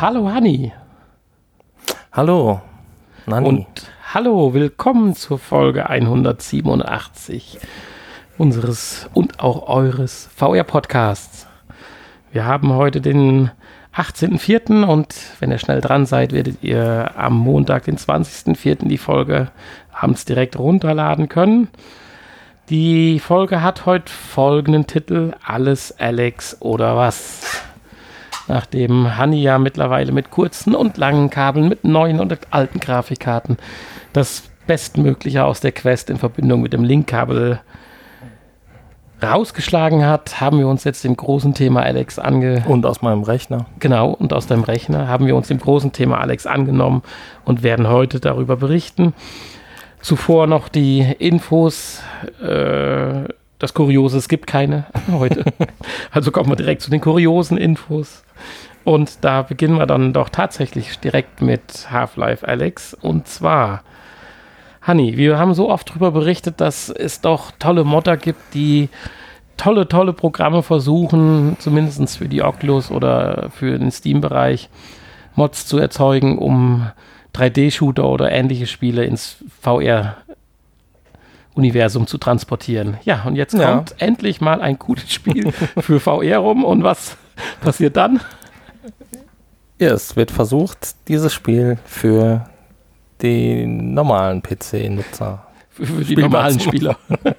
Hallo Hanni. Hallo. Nani. Und hallo, willkommen zur Folge 187 unseres und auch eures VR-Podcasts. Wir haben heute den 18.04. und wenn ihr schnell dran seid, werdet ihr am Montag, den 20.04. die Folge abends direkt runterladen können. Die Folge hat heute folgenden Titel: Alles Alex oder was? Nachdem Hanni ja mittlerweile mit kurzen und langen Kabeln, mit neuen und alten Grafikkarten das Bestmögliche aus der Quest in Verbindung mit dem Linkkabel rausgeschlagen hat, haben wir uns jetzt dem großen Thema Alex ange... Und aus meinem Rechner. Genau, und aus deinem Rechner haben wir uns dem großen Thema Alex angenommen und werden heute darüber berichten. Zuvor noch die Infos. Äh, das Kuriose, es gibt keine heute. also kommen wir direkt zu den kuriosen Infos. Und da beginnen wir dann doch tatsächlich direkt mit Half-Life Alex. Und zwar, Honey, wir haben so oft darüber berichtet, dass es doch tolle Modder gibt, die tolle, tolle Programme versuchen, zumindest für die Oculus oder für den Steam-Bereich, Mods zu erzeugen, um 3D-Shooter oder ähnliche Spiele ins VR-Universum zu transportieren. Ja, und jetzt ja. kommt endlich mal ein gutes Spiel für VR rum. Und was passiert dann? Ja, es wird versucht, dieses Spiel für die normalen PC-Nutzer. Für, für die normalen Spieler.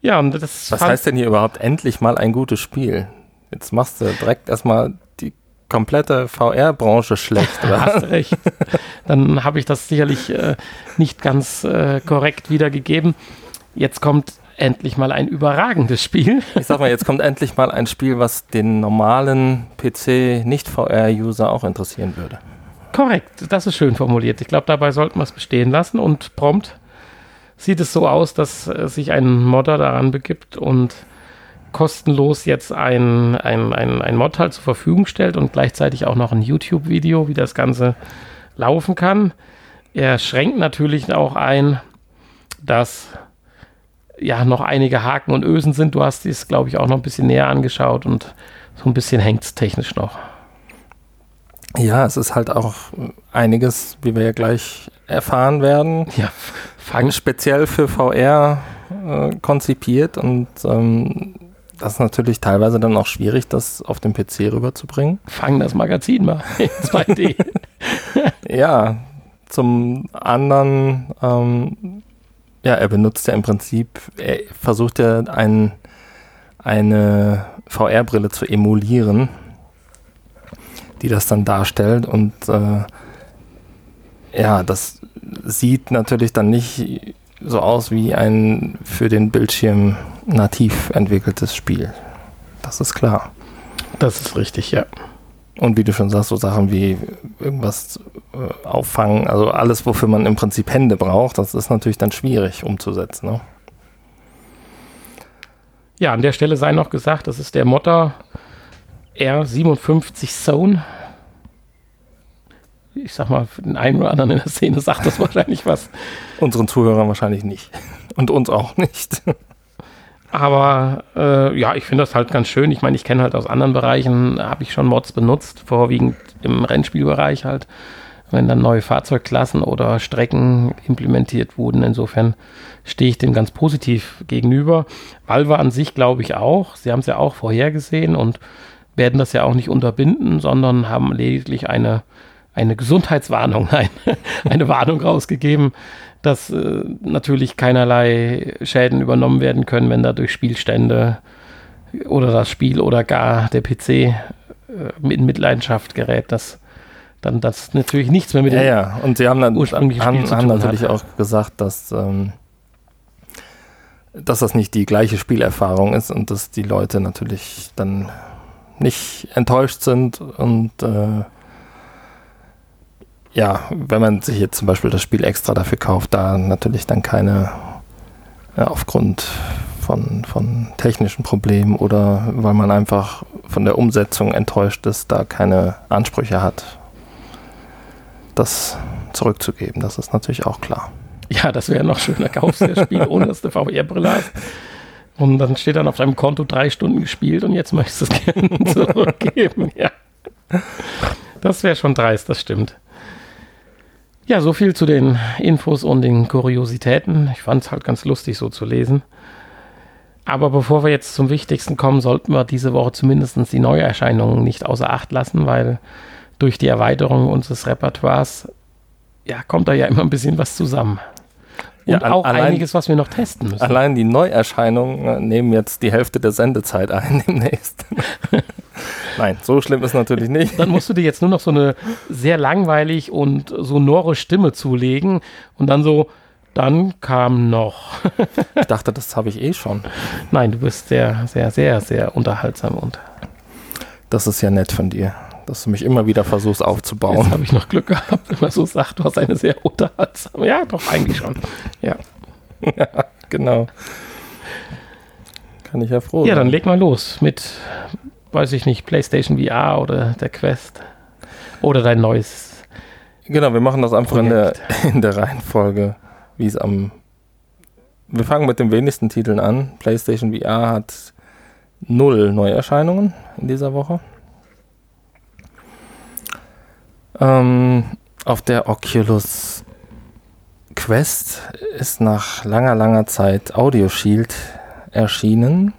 ja, und das. Was heißt denn hier überhaupt endlich mal ein gutes Spiel? Jetzt machst du direkt erstmal die komplette VR-Branche schlecht, oder? Hast recht. Dann habe ich das sicherlich äh, nicht ganz äh, korrekt wiedergegeben. Jetzt kommt endlich mal ein überragendes Spiel. Ich sag mal, jetzt kommt endlich mal ein Spiel, was den normalen PC-Nicht-VR-User auch interessieren würde. Korrekt, das ist schön formuliert. Ich glaube, dabei sollten wir es bestehen lassen und prompt sieht es so aus, dass äh, sich ein Modder daran begibt und kostenlos jetzt ein, ein, ein, ein Mod halt zur Verfügung stellt und gleichzeitig auch noch ein YouTube-Video, wie das Ganze laufen kann. Er schränkt natürlich auch ein, dass ja noch einige Haken und Ösen sind. Du hast dies, glaube ich, auch noch ein bisschen näher angeschaut und so ein bisschen hängt es technisch noch. Ja, es ist halt auch einiges, wie wir ja gleich erfahren werden. Ja, fang speziell für VR äh, konzipiert und ähm, das ist natürlich teilweise dann auch schwierig, das auf dem PC rüberzubringen. Fang das Magazin mal in 2D. ja, zum anderen, ähm, ja, er benutzt ja im Prinzip, er versucht ja ein, eine VR-Brille zu emulieren, die das dann darstellt und äh, ja, das sieht natürlich dann nicht so aus wie ein für den Bildschirm nativ entwickeltes Spiel. Das ist klar. Das ist richtig, ja. Und wie du schon sagst, so Sachen wie irgendwas äh, auffangen, also alles, wofür man im Prinzip Hände braucht, das ist natürlich dann schwierig umzusetzen. Ne? Ja, an der Stelle sei noch gesagt, das ist der Motter R57 Zone ich sag mal, für den einen oder anderen in der Szene sagt das wahrscheinlich was. Unseren Zuhörern wahrscheinlich nicht. Und uns auch nicht. Aber äh, ja, ich finde das halt ganz schön. Ich meine, ich kenne halt aus anderen Bereichen, habe ich schon Mods benutzt, vorwiegend im Rennspielbereich halt, wenn dann neue Fahrzeugklassen oder Strecken implementiert wurden. Insofern stehe ich dem ganz positiv gegenüber. Valve an sich glaube ich auch. Sie haben es ja auch vorhergesehen und werden das ja auch nicht unterbinden, sondern haben lediglich eine eine Gesundheitswarnung, eine, eine Warnung rausgegeben, dass äh, natürlich keinerlei Schäden übernommen werden können, wenn dadurch Spielstände oder das Spiel oder gar der PC äh, in Mitleidenschaft gerät, dass dann das natürlich nichts mehr mit ja, dem ja. Und sie haben dann ursprünglichen haben, Spiel haben natürlich hat. auch gesagt, dass ähm, dass das nicht die gleiche Spielerfahrung ist und dass die Leute natürlich dann nicht enttäuscht sind und äh, ja, wenn man sich jetzt zum Beispiel das Spiel extra dafür kauft, da natürlich dann keine, ja, aufgrund von, von technischen Problemen oder weil man einfach von der Umsetzung enttäuscht ist, da keine Ansprüche hat, das zurückzugeben. Das ist natürlich auch klar. Ja, das wäre noch schöner. Kaufst das Spiel, ohne dass du VR-Brille hast. Und dann steht dann auf deinem Konto drei Stunden gespielt und jetzt möchtest du es gerne zurückgeben. Ja. Das wäre schon dreist, das stimmt. Ja, so viel zu den Infos und den Kuriositäten. Ich fand es halt ganz lustig, so zu lesen. Aber bevor wir jetzt zum Wichtigsten kommen, sollten wir diese Woche zumindest die Neuerscheinungen nicht außer Acht lassen, weil durch die Erweiterung unseres Repertoires ja, kommt da ja immer ein bisschen was zusammen. Und Ja, auch allein- einiges, was wir noch testen müssen. Allein die Neuerscheinungen äh, nehmen jetzt die Hälfte der Sendezeit ein demnächst. Nein, so schlimm ist natürlich nicht. Dann musst du dir jetzt nur noch so eine sehr langweilig und sonore Stimme zulegen und dann so, dann kam noch. Ich dachte, das habe ich eh schon. Nein, du bist sehr, sehr, sehr, sehr unterhaltsam und Das ist ja nett von dir, dass du mich immer wieder versuchst jetzt aufzubauen. habe ich noch Glück gehabt, wenn man so sagt, du hast eine sehr unterhaltsame. Ja, doch, eigentlich schon. Ja, Genau. Kann ich ja froh ja dann sein. leg mal los mit, weiß ich nicht, PlayStation VR oder der Quest oder dein neues. Genau, wir machen das einfach in der, in der Reihenfolge, wie es am. Wir fangen mit den wenigsten Titeln an. PlayStation VR hat null Neuerscheinungen in dieser Woche. Ähm, auf der Oculus Quest ist nach langer, langer Zeit Audio Shield erschienen.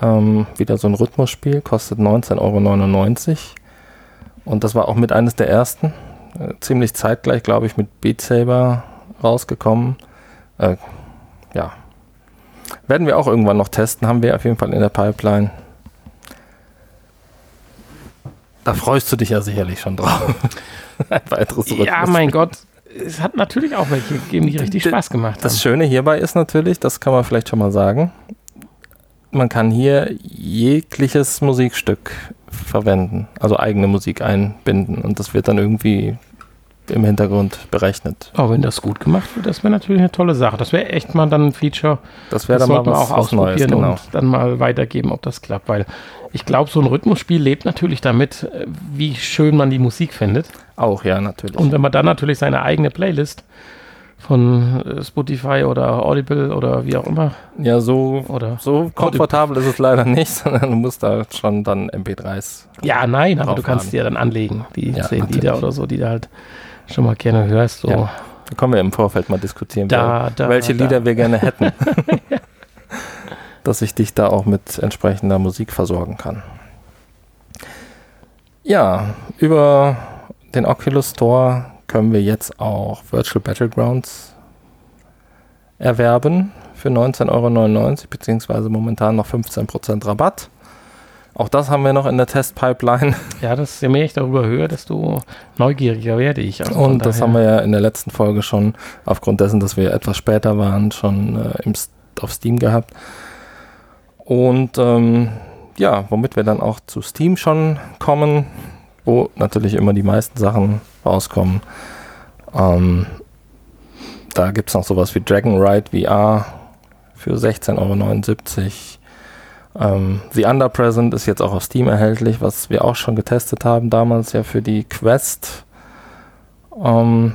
Ähm, wieder so ein Rhythmusspiel, kostet 19,99 Euro. Und das war auch mit eines der ersten äh, ziemlich zeitgleich, glaube ich, mit Beat Saber rausgekommen. Äh, ja. Werden wir auch irgendwann noch testen, haben wir auf jeden Fall in der Pipeline. Da freust du dich ja sicherlich schon drauf. Ein weiteres Ja, Rhythmus- mein Gott, es hat natürlich auch welche gegeben, die richtig Spaß gemacht haben. Das Schöne hierbei ist natürlich, das kann man vielleicht schon mal sagen, man kann hier jegliches Musikstück verwenden, also eigene Musik einbinden und das wird dann irgendwie im Hintergrund berechnet. Aber wenn das gut gemacht wird, das wäre natürlich eine tolle Sache. Das wäre echt mal dann ein Feature, Das wäre dann mal was, auch was Neues, ausprobieren genau. und dann mal weitergeben, ob das klappt. Weil ich glaube, so ein Rhythmusspiel lebt natürlich damit, äh, wie schön man die Musik findet. Auch, ja, natürlich. Und wenn man dann natürlich seine eigene Playlist von äh, Spotify oder Audible oder wie auch immer ja, so, oder so komfortabel ist es leider nicht, sondern du musst da schon dann MP3s. ja nein, aber du kannst die ja dann anlegen, die Ja, 10 Lieder oder so, die du halt schon mal gerne hörst. So. Ja. Da können wir im Vorfeld mal diskutieren, Da, da, welche da. Lieder wir gerne hätten. Dass ich dich da auch mit entsprechender Musik versorgen kann. Ja, über den Oculus Store können wir jetzt auch Virtual Battlegrounds erwerben für 19,99 Euro, beziehungsweise momentan noch 15% Rabatt. Auch das haben wir noch in der Testpipeline. Ja, das, je mehr ich darüber höre, desto neugieriger werde ich. Also Und das haben wir ja in der letzten Folge schon, aufgrund dessen, dass wir etwas später waren, schon äh, im, auf Steam gehabt. Und ähm, ja, womit wir dann auch zu Steam schon kommen, wo natürlich immer die meisten Sachen rauskommen. Ähm, da gibt es noch sowas wie Dragon Ride VR für 16,79 Euro. Ähm, The Under Present ist jetzt auch auf Steam erhältlich, was wir auch schon getestet haben damals ja für die Quest. Ähm,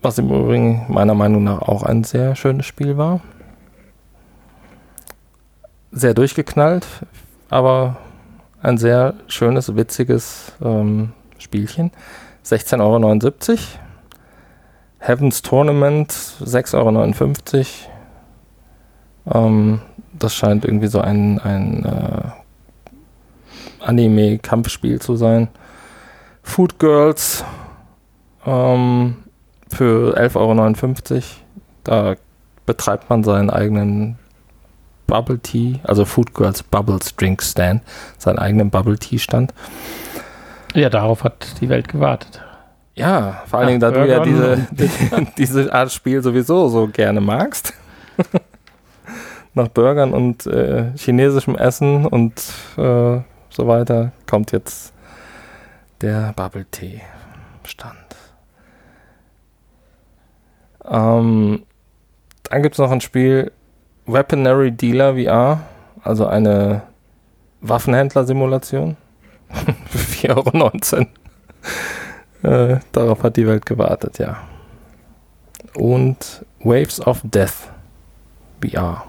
was im Übrigen meiner Meinung nach auch ein sehr schönes Spiel war. Sehr durchgeknallt, aber ein sehr schönes, witziges ähm, Spielchen. 16,79 Euro. Heaven's Tournament 6,59 Euro. Ähm, das scheint irgendwie so ein, ein äh, Anime-Kampfspiel zu sein. Food Girls ähm, für 11,59 Euro. Da betreibt man seinen eigenen Bubble Tea, also Food Girls Bubbles Drink Stand, seinen eigenen Bubble Tea Stand. Ja, darauf hat die Welt gewartet. Ja, vor allen Dingen, da du ja diese, diese Art Spiel sowieso so gerne magst. Nach Burgern und äh, chinesischem Essen und äh, so weiter kommt jetzt der Bubble Tea Stand. Ähm, dann gibt es noch ein Spiel Weaponry Dealer VR, also eine Waffenhändler-Simulation für 4,19 Euro. Äh, darauf hat die Welt gewartet, ja. Und Waves of Death VR.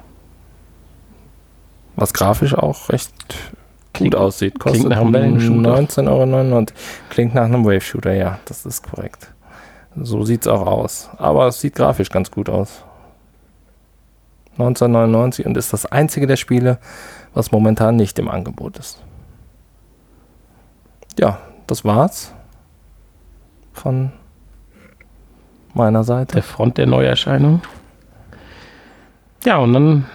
Was grafisch auch recht gut aussieht. Kostet nach einem Wellenshooter. 19,99 Euro. Klingt nach einem Wave-Shooter, ja, das ist korrekt. So sieht es auch aus. Aber es sieht grafisch ganz gut aus. 1999 und ist das einzige der Spiele, was momentan nicht im Angebot ist. Ja, das war's von meiner Seite. Der Front der Neuerscheinung. Ja, und dann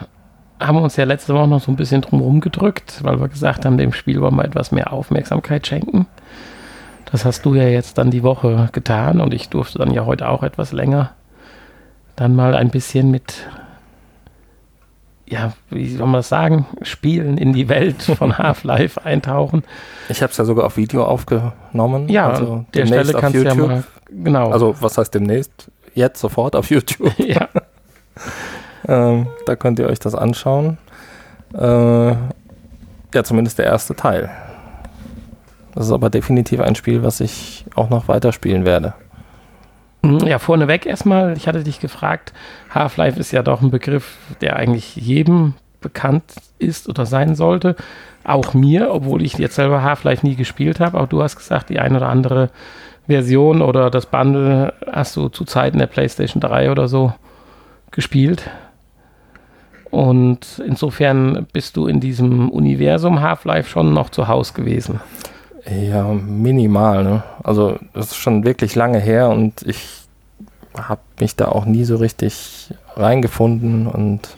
haben wir uns ja letzte Woche noch so ein bisschen drumherum gedrückt, weil wir gesagt haben, dem Spiel wollen wir etwas mehr Aufmerksamkeit schenken. Das hast du ja jetzt dann die Woche getan und ich durfte dann ja heute auch etwas länger dann mal ein bisschen mit, ja, wie soll man das sagen, Spielen in die Welt von Half-Life eintauchen. Ich habe es ja sogar auf Video aufgenommen. Ja, also der Stelle auf kannst du ja mal, genau. Also was heißt demnächst? Jetzt sofort auf YouTube. ja, Ähm, da könnt ihr euch das anschauen. Äh, ja, zumindest der erste Teil. Das ist aber definitiv ein Spiel, was ich auch noch weiterspielen werde. Ja, vorneweg erstmal, ich hatte dich gefragt, Half-Life ist ja doch ein Begriff, der eigentlich jedem bekannt ist oder sein sollte. Auch mir, obwohl ich jetzt selber Half-Life nie gespielt habe. Auch du hast gesagt, die eine oder andere Version oder das Bundle hast du zu Zeiten der PlayStation 3 oder so gespielt. Und insofern bist du in diesem Universum Half-Life schon noch zu Hause gewesen. Ja, minimal. Ne? Also das ist schon wirklich lange her und ich habe mich da auch nie so richtig reingefunden und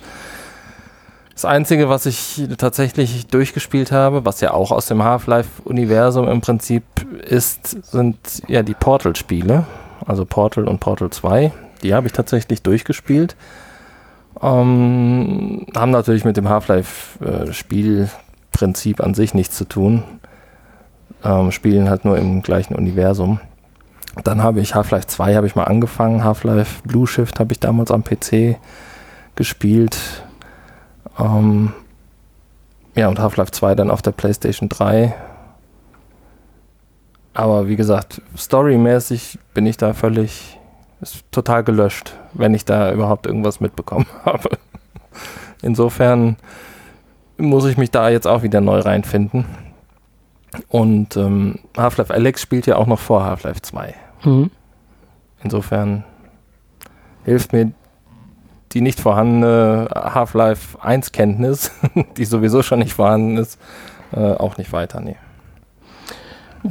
das Einzige, was ich tatsächlich durchgespielt habe, was ja auch aus dem Half-Life-Universum im Prinzip ist, sind ja die Portal-Spiele, also Portal und Portal 2. Die habe ich tatsächlich durchgespielt. Ähm, haben natürlich mit dem Half-Life-Spielprinzip an sich nichts zu tun. Ähm, spielen halt nur im gleichen Universum. Dann habe ich Half-Life 2 habe ich mal angefangen, Half-Life Blue Shift habe ich damals am PC gespielt. Ähm, ja, und Half-Life 2 dann auf der PlayStation 3. Aber wie gesagt, storymäßig bin ich da völlig, ist total gelöscht, wenn ich da überhaupt irgendwas mitbekommen habe. Insofern muss ich mich da jetzt auch wieder neu reinfinden. Und ähm, Half-Life Alex spielt ja auch noch vor Half-Life 2. Mhm. Insofern hilft mir die nicht vorhandene Half-Life 1 Kenntnis, die sowieso schon nicht vorhanden ist, äh, auch nicht weiter. Nee.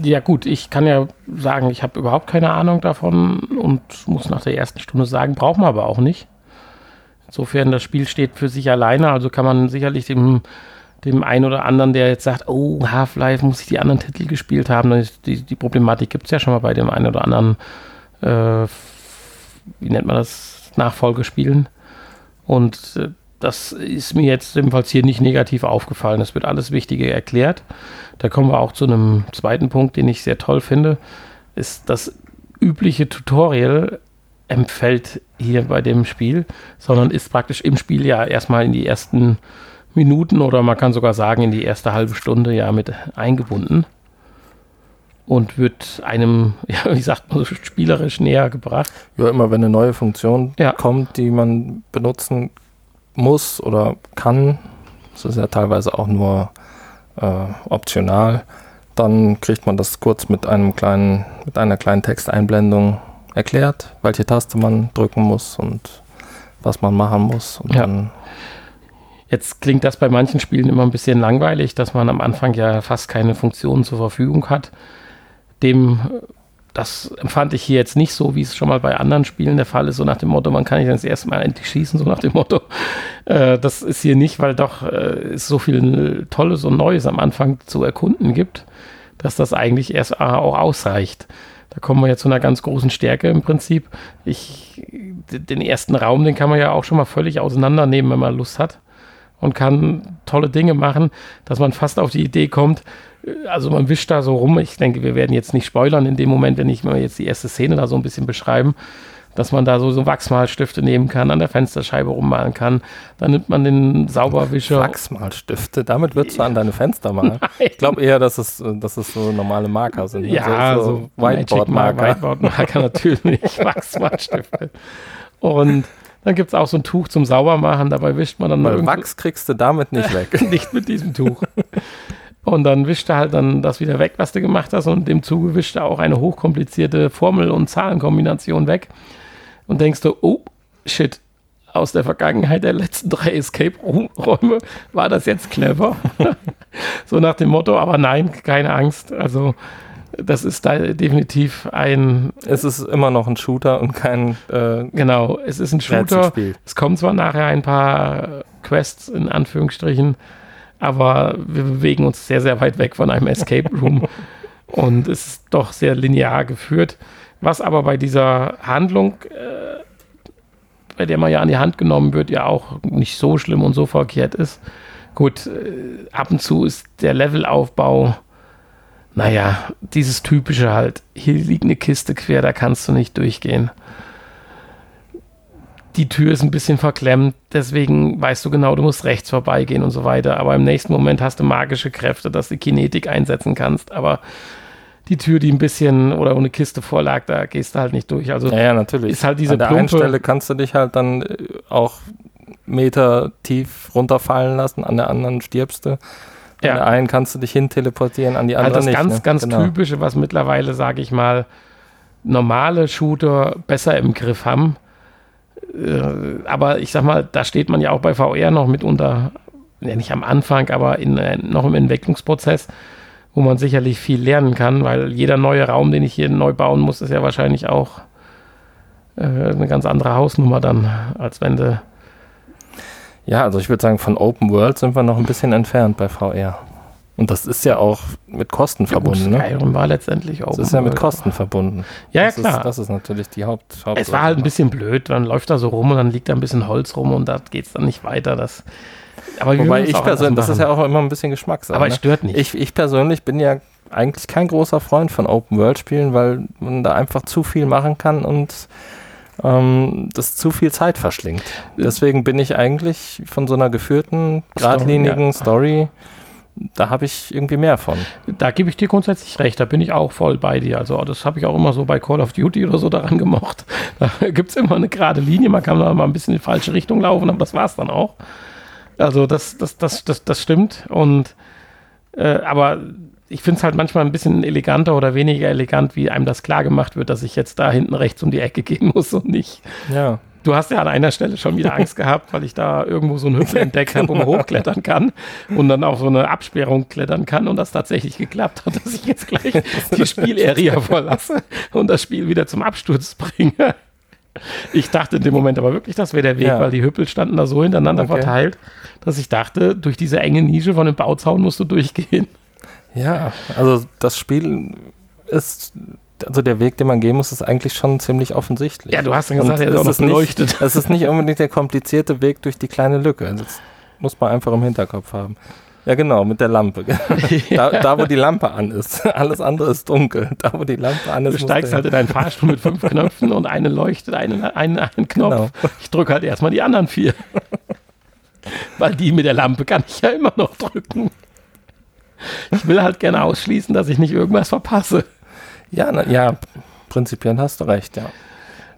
Ja gut, ich kann ja sagen, ich habe überhaupt keine Ahnung davon und muss nach der ersten Stunde sagen, braucht man aber auch nicht. Insofern, das Spiel steht für sich alleine, also kann man sicherlich dem, dem einen oder anderen, der jetzt sagt, oh, Half-Life, muss ich die anderen Titel gespielt haben, die, die Problematik gibt es ja schon mal bei dem einen oder anderen, äh, wie nennt man das, Nachfolgespielen. Und äh, das ist mir jetzt jedenfalls hier nicht negativ aufgefallen. Es wird alles Wichtige erklärt. Da kommen wir auch zu einem zweiten Punkt, den ich sehr toll finde, ist das übliche Tutorial empfällt hier bei dem Spiel, sondern ist praktisch im Spiel ja erstmal in die ersten Minuten oder man kann sogar sagen in die erste halbe Stunde ja mit eingebunden und wird einem, ja, wie sagt man so, spielerisch näher gebracht. Ja, immer wenn eine neue Funktion Ja. kommt, die man benutzen muss oder kann, das ist ja teilweise auch nur äh, optional, dann kriegt man das kurz mit einem kleinen, mit einer kleinen Texteinblendung erklärt, welche Taste man drücken muss und was man machen muss. Und Ja. dann, Jetzt klingt das bei manchen Spielen immer ein bisschen langweilig, dass man am Anfang ja fast keine Funktionen zur Verfügung hat. Dem, das empfand ich hier jetzt nicht so, wie es schon mal bei anderen Spielen der Fall ist, so nach dem Motto, man kann nicht das erste Mal endlich schießen, so nach dem Motto. Äh, das ist hier nicht, weil doch äh, es so viel Tolles und Neues am Anfang zu erkunden gibt, dass das eigentlich erst äh, auch ausreicht. Da kommen wir jetzt zu einer ganz großen Stärke im Prinzip. Ich, den ersten Raum, den kann man ja auch schon mal völlig auseinandernehmen, wenn man Lust hat und kann tolle Dinge machen, dass man fast auf die Idee kommt, äh, also man wischt da so rum, ich denke, wir werden jetzt nicht spoilern in dem Moment, wenn ich mal jetzt die erste Szene da so ein bisschen beschreiben, dass man da so, so Wachsmalstifte nehmen kann, an der Fensterscheibe rummalen kann, dann nimmt man den Sauberwischer. Wachsmalstifte, damit würdest du an deine Fenster malen. Ich glaube eher, dass es, dass es so normale Marker sind. Ja, so, so, Whiteboard-Marker. Whiteboard-Marker natürlich, Wachsmalstifte. Und dann gibt es auch so ein Tuch zum Saubermachen, dabei wischt man dann Weil irgendwo- Wachs kriegst du damit nicht weg. nicht mit diesem Tuch. Und dann wischt er halt dann das wieder weg, was du gemacht hast. Und dem Zuge wischt er auch eine hochkomplizierte Formel- und Zahlenkombination weg. Und denkst du, oh, shit, aus der Vergangenheit der letzten drei Escape-Räume war das jetzt clever. so nach dem Motto, aber nein, keine Angst. Also das ist da definitiv ein. Es ist immer noch ein Shooter und kein. Äh, genau, es ist ein Shooter. Es kommen zwar nachher ein paar Quests in Anführungsstrichen, aber wir bewegen uns sehr, sehr weit weg von einem Escape Room und es ist doch sehr linear geführt. Was aber bei dieser Handlung, äh, bei der man ja an die Hand genommen wird, ja auch nicht so schlimm und so verkehrt ist. Gut, äh, ab und zu ist der Levelaufbau, naja, dieses typische halt, hier liegt eine Kiste quer, da kannst du nicht durchgehen die Tür ist ein bisschen verklemmt, deswegen weißt du genau, du musst rechts vorbeigehen und so weiter. Aber im nächsten Moment hast du magische Kräfte, dass du Kinetik einsetzen kannst. Aber die Tür, die ein bisschen oder eine Kiste vorlag, da gehst du halt nicht durch. Also ja, ja natürlich. Ist halt diese An der plumpe, einen Stelle kannst du dich halt dann äh, auch Meter tief runterfallen lassen, an der anderen stirbst du. Ja. An der einen kannst du dich hin teleportieren, an die andere halt das nicht. Das ganz, ne? ganz genau. typische, was mittlerweile, sage ich mal, normale Shooter besser im Griff haben äh, aber ich sag mal, da steht man ja auch bei VR noch mitunter, ja nicht am Anfang, aber in, äh, noch im Entwicklungsprozess, wo man sicherlich viel lernen kann, weil jeder neue Raum, den ich hier neu bauen muss, ist ja wahrscheinlich auch äh, eine ganz andere Hausnummer dann, als wenn du. Ja, also ich würde sagen, von Open World sind wir noch ein bisschen entfernt bei VR. Und das ist ja auch mit Kosten ja, verbunden. Gut, Skyrim ne? war letztendlich auch. Das ist ja mit Kosten verbunden. Ja, ja klar. Ist, das ist natürlich die Haupt. Haupt es war halt ein bisschen blöd. Dann läuft da so rum und dann liegt da ein bisschen Holz rum und da geht es dann nicht weiter. Das, aber Wobei ich persönlich, das ist ja auch immer ein bisschen Geschmackssache. Aber es ne? stört nicht. Ich, ich persönlich bin ja eigentlich kein großer Freund von Open-World-Spielen, weil man da einfach zu viel machen kann und ähm, das zu viel Zeit verschlingt. Deswegen bin ich eigentlich von so einer geführten, geradlinigen Story, ja. Story da habe ich irgendwie mehr von. Da gebe ich dir grundsätzlich recht, da bin ich auch voll bei dir. Also das habe ich auch immer so bei Call of Duty oder so daran gemocht. Da gibt es immer eine gerade Linie, man kann da mal ein bisschen in die falsche Richtung laufen, aber das war es dann auch. Also das, das, das, das, das stimmt. Und äh, aber ich finde es halt manchmal ein bisschen eleganter oder weniger elegant, wie einem das klar gemacht wird, dass ich jetzt da hinten rechts um die Ecke gehen muss und nicht. Ja du hast ja an einer Stelle schon wieder Angst gehabt, weil ich da irgendwo so einen Hüpfel entdeckt habe, wo man hochklettern kann und dann auf so eine Absperrung klettern kann und das tatsächlich geklappt hat, dass ich jetzt gleich die Spielarea verlasse und das Spiel wieder zum Absturz bringe. Ich dachte in dem Moment aber wirklich, das wäre der Weg, ja. weil die Hüppel standen da so hintereinander okay. verteilt, dass ich dachte, durch diese enge Nische von dem Bauzaun musst du durchgehen. Ja, also das Spiel ist also der Weg, den man gehen muss, ist eigentlich schon ziemlich offensichtlich. Ja, du hast ja gesagt, er ist auch noch beleuchtet. Es ist nicht unbedingt der komplizierte Weg durch die kleine Lücke. Das muss man einfach im Hinterkopf haben. Ja, genau, mit der Lampe. da, da, wo die Lampe an ist. Alles andere ist dunkel. Da, wo die Lampe an ist. Du steigst halt in einen Fahrstuhl mit fünf Knöpfen und eine leuchtet, einen, einen, einen Knopf. Genau. Ich drücke halt erstmal die anderen vier. Weil die mit der Lampe kann ich ja immer noch drücken. Ich will halt gerne ausschließen, dass ich nicht irgendwas verpasse. Ja, na, ja, prinzipiell hast du recht, ja.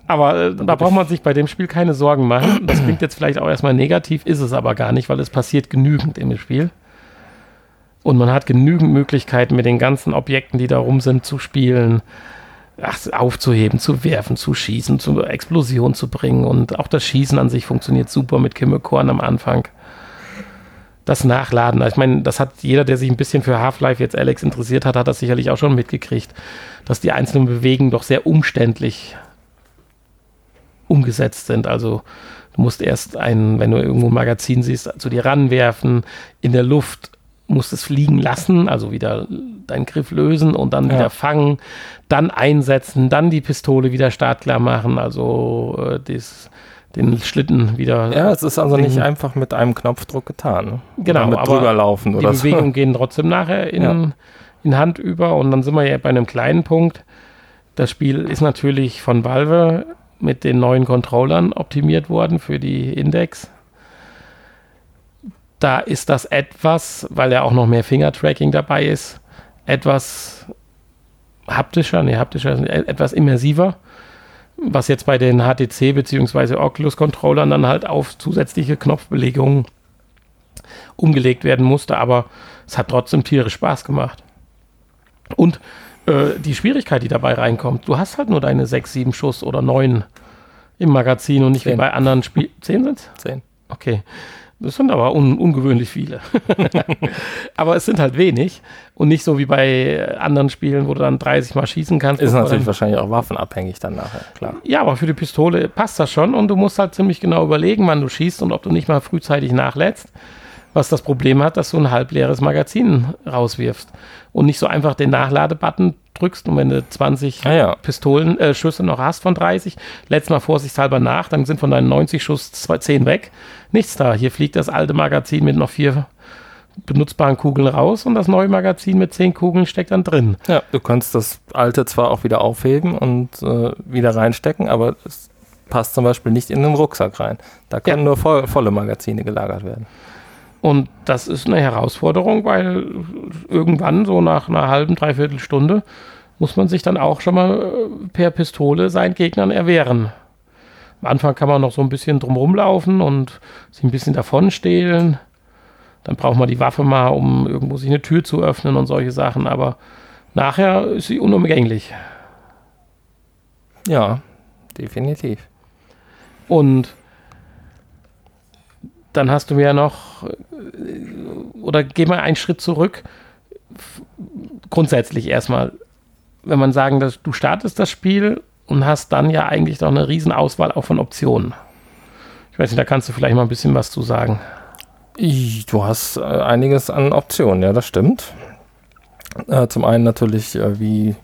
Aber äh, da braucht man sich bei dem Spiel keine Sorgen machen. Das klingt jetzt vielleicht auch erstmal negativ, ist es aber gar nicht, weil es passiert genügend im Spiel. Und man hat genügend Möglichkeiten, mit den ganzen Objekten, die da rum sind, zu spielen, ach, aufzuheben, zu werfen, zu schießen, zur Explosion zu bringen. Und auch das Schießen an sich funktioniert super mit Kimmelkorn am Anfang das Nachladen. Ich meine, das hat jeder, der sich ein bisschen für Half-Life jetzt Alex interessiert hat, hat das sicherlich auch schon mitgekriegt, dass die einzelnen Bewegungen doch sehr umständlich umgesetzt sind. Also du musst erst ein, wenn du irgendwo ein Magazin siehst, zu dir ranwerfen, in der Luft musst es fliegen lassen, also wieder deinen Griff lösen und dann ja. wieder fangen, dann einsetzen, dann die Pistole wieder startklar machen, also äh, das den Schlitten wieder. Ja, es ist also nicht einfach mit einem Knopfdruck getan. Genau, mit aber drüber laufen oder die so. Bewegungen gehen trotzdem nachher in, ja. in Hand über und dann sind wir ja bei einem kleinen Punkt. Das Spiel ist natürlich von Valve mit den neuen Controllern optimiert worden für die Index. Da ist das etwas, weil ja auch noch mehr Finger-Tracking dabei ist, etwas haptischer, nee, haptischer, etwas immersiver was jetzt bei den HTC bzw. Oculus Controllern dann halt auf zusätzliche Knopfbelegungen umgelegt werden musste, aber es hat trotzdem tierisch Spaß gemacht. Und äh, die Schwierigkeit, die dabei reinkommt, du hast halt nur deine sechs, sieben Schuss oder neun im Magazin und nicht Zehn. wie bei anderen Spielen. Zehn sind Zehn. Okay. Das sind aber un ungewöhnlich viele. aber es sind halt wenig und nicht so wie bei anderen Spielen, wo du dann 30 Mal schießen kannst. Ist natürlich wahrscheinlich auch waffenabhängig dann nachher, klar. Ja, aber für die Pistole passt das schon und du musst halt ziemlich genau überlegen, wann du schießt und ob du nicht mal frühzeitig nachlädst, was das Problem hat, dass du ein halbleeres Magazin rauswirfst und nicht so einfach den Nachladebutton drückst und wenn du 20 ah, ja. Pistolen, äh, Schüsse noch hast von 30, letztes Mal vorsichtshalber nach, dann sind von deinen 90 Schuss 10 weg. Nichts da. Hier fliegt das alte Magazin mit noch vier benutzbaren Kugeln raus und das neue Magazin mit 10 Kugeln steckt dann drin. Ja, du kannst das alte zwar auch wieder aufheben und äh, wieder reinstecken, aber es passt zum Beispiel nicht in den Rucksack rein. Da können ja. nur voll, volle Magazine gelagert werden. Und das ist eine Herausforderung, weil irgendwann, so nach einer halben, dreiviertel Stunde, muss man sich dann auch schon mal äh, per Pistole seinen Gegnern erwehren. Am Anfang kann man noch so ein bisschen drumherum laufen und sich ein bisschen davon stehlen. Dann braucht man die Waffe mal, um irgendwo sich eine Tür zu öffnen und solche Sachen. Aber nachher ist sie unumgänglich. Ja, definitiv. Und dann hast du mir ja noch, oder geh mal einen Schritt zurück. Grundsätzlich erstmal, wenn man sagen, dass du startest das Spiel und hast dann ja eigentlich doch eine Riesenauswahl auch von Optionen. Ich weiß nicht, da kannst du vielleicht mal ein bisschen was zu sagen. Du hast äh, einiges an Optionen, ja, das stimmt. Äh, zum einen natürlich, äh, wie äh,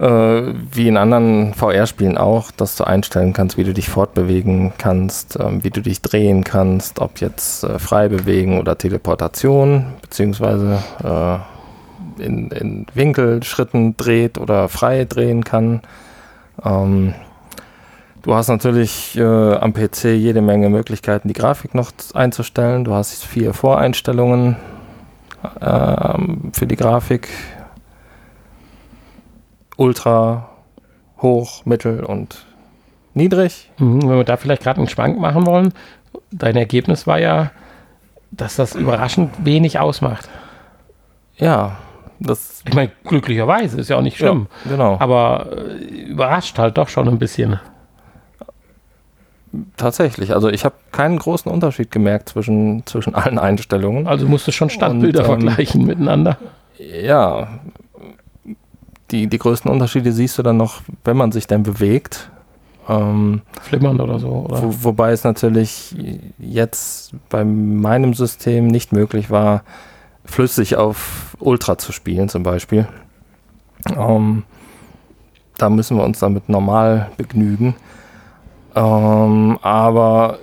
wie in anderen VR-Spielen auch, dass du einstellen kannst, wie du dich fortbewegen kannst, ähm, wie du dich drehen kannst, ob jetzt äh, frei bewegen oder Teleportation, beziehungsweise äh, in, in Winkelschritten dreht oder frei drehen kann. Ähm, du hast natürlich äh, am PC jede Menge Möglichkeiten, die Grafik noch einzustellen. Du hast vier Voreinstellungen für die Grafik ultra, hoch, mittel und niedrig. Mhm, wenn wir da vielleicht gerade einen Schwank machen wollen, dein Ergebnis war ja, dass das überraschend wenig ausmacht. Ja, das. Ich meine, glücklicherweise ist ja auch nicht schlimm. Ja, genau. Aber äh, überrascht halt doch schon ein bisschen. Tatsächlich, also ich habe keinen großen Unterschied gemerkt zwischen, zwischen allen Einstellungen. Also musst du schon Standbilder Und, ähm, vergleichen miteinander. Ja, die, die größten Unterschiede siehst du dann noch, wenn man sich dann bewegt. Ähm, Flimmern oder so. Oder? Wo, wobei es natürlich jetzt bei meinem System nicht möglich war, flüssig auf Ultra zu spielen zum Beispiel. Ähm, da müssen wir uns damit normal begnügen. Ähm, aber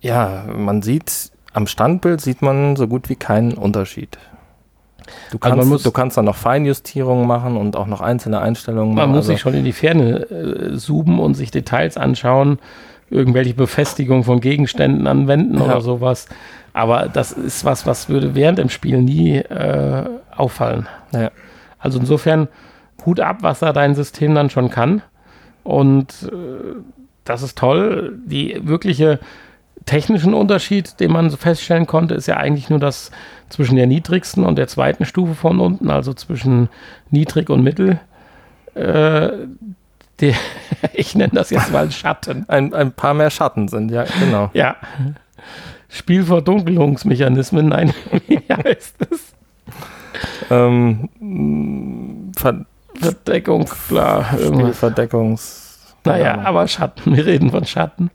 ja, man sieht, am Standbild sieht man so gut wie keinen Unterschied. Du kannst, also muss, du kannst dann noch Feinjustierungen machen und auch noch einzelne Einstellungen Man machen. muss also sich schon in die Ferne äh, zoomen und sich Details anschauen, irgendwelche Befestigungen von Gegenständen anwenden ja. oder sowas. Aber das ist was, was würde während dem Spiel nie äh, auffallen. Ja. Also insofern Hut ab, was da dein System dann schon kann. Und äh, das ist toll. Die wirkliche technischen Unterschied, den man so feststellen konnte, ist ja eigentlich nur das zwischen der niedrigsten und der zweiten Stufe von unten, also zwischen niedrig und mittel. Äh, die, ich nenne das jetzt mal Schatten. Ein, ein paar mehr Schatten sind, ja, genau. Ja. Spielverdunkelungsmechanismen, nein, wie heißt es? Ähm, Ver Verdeckung, klar. Spielverdeckungs. Naja, aber Schatten, wir reden von Schatten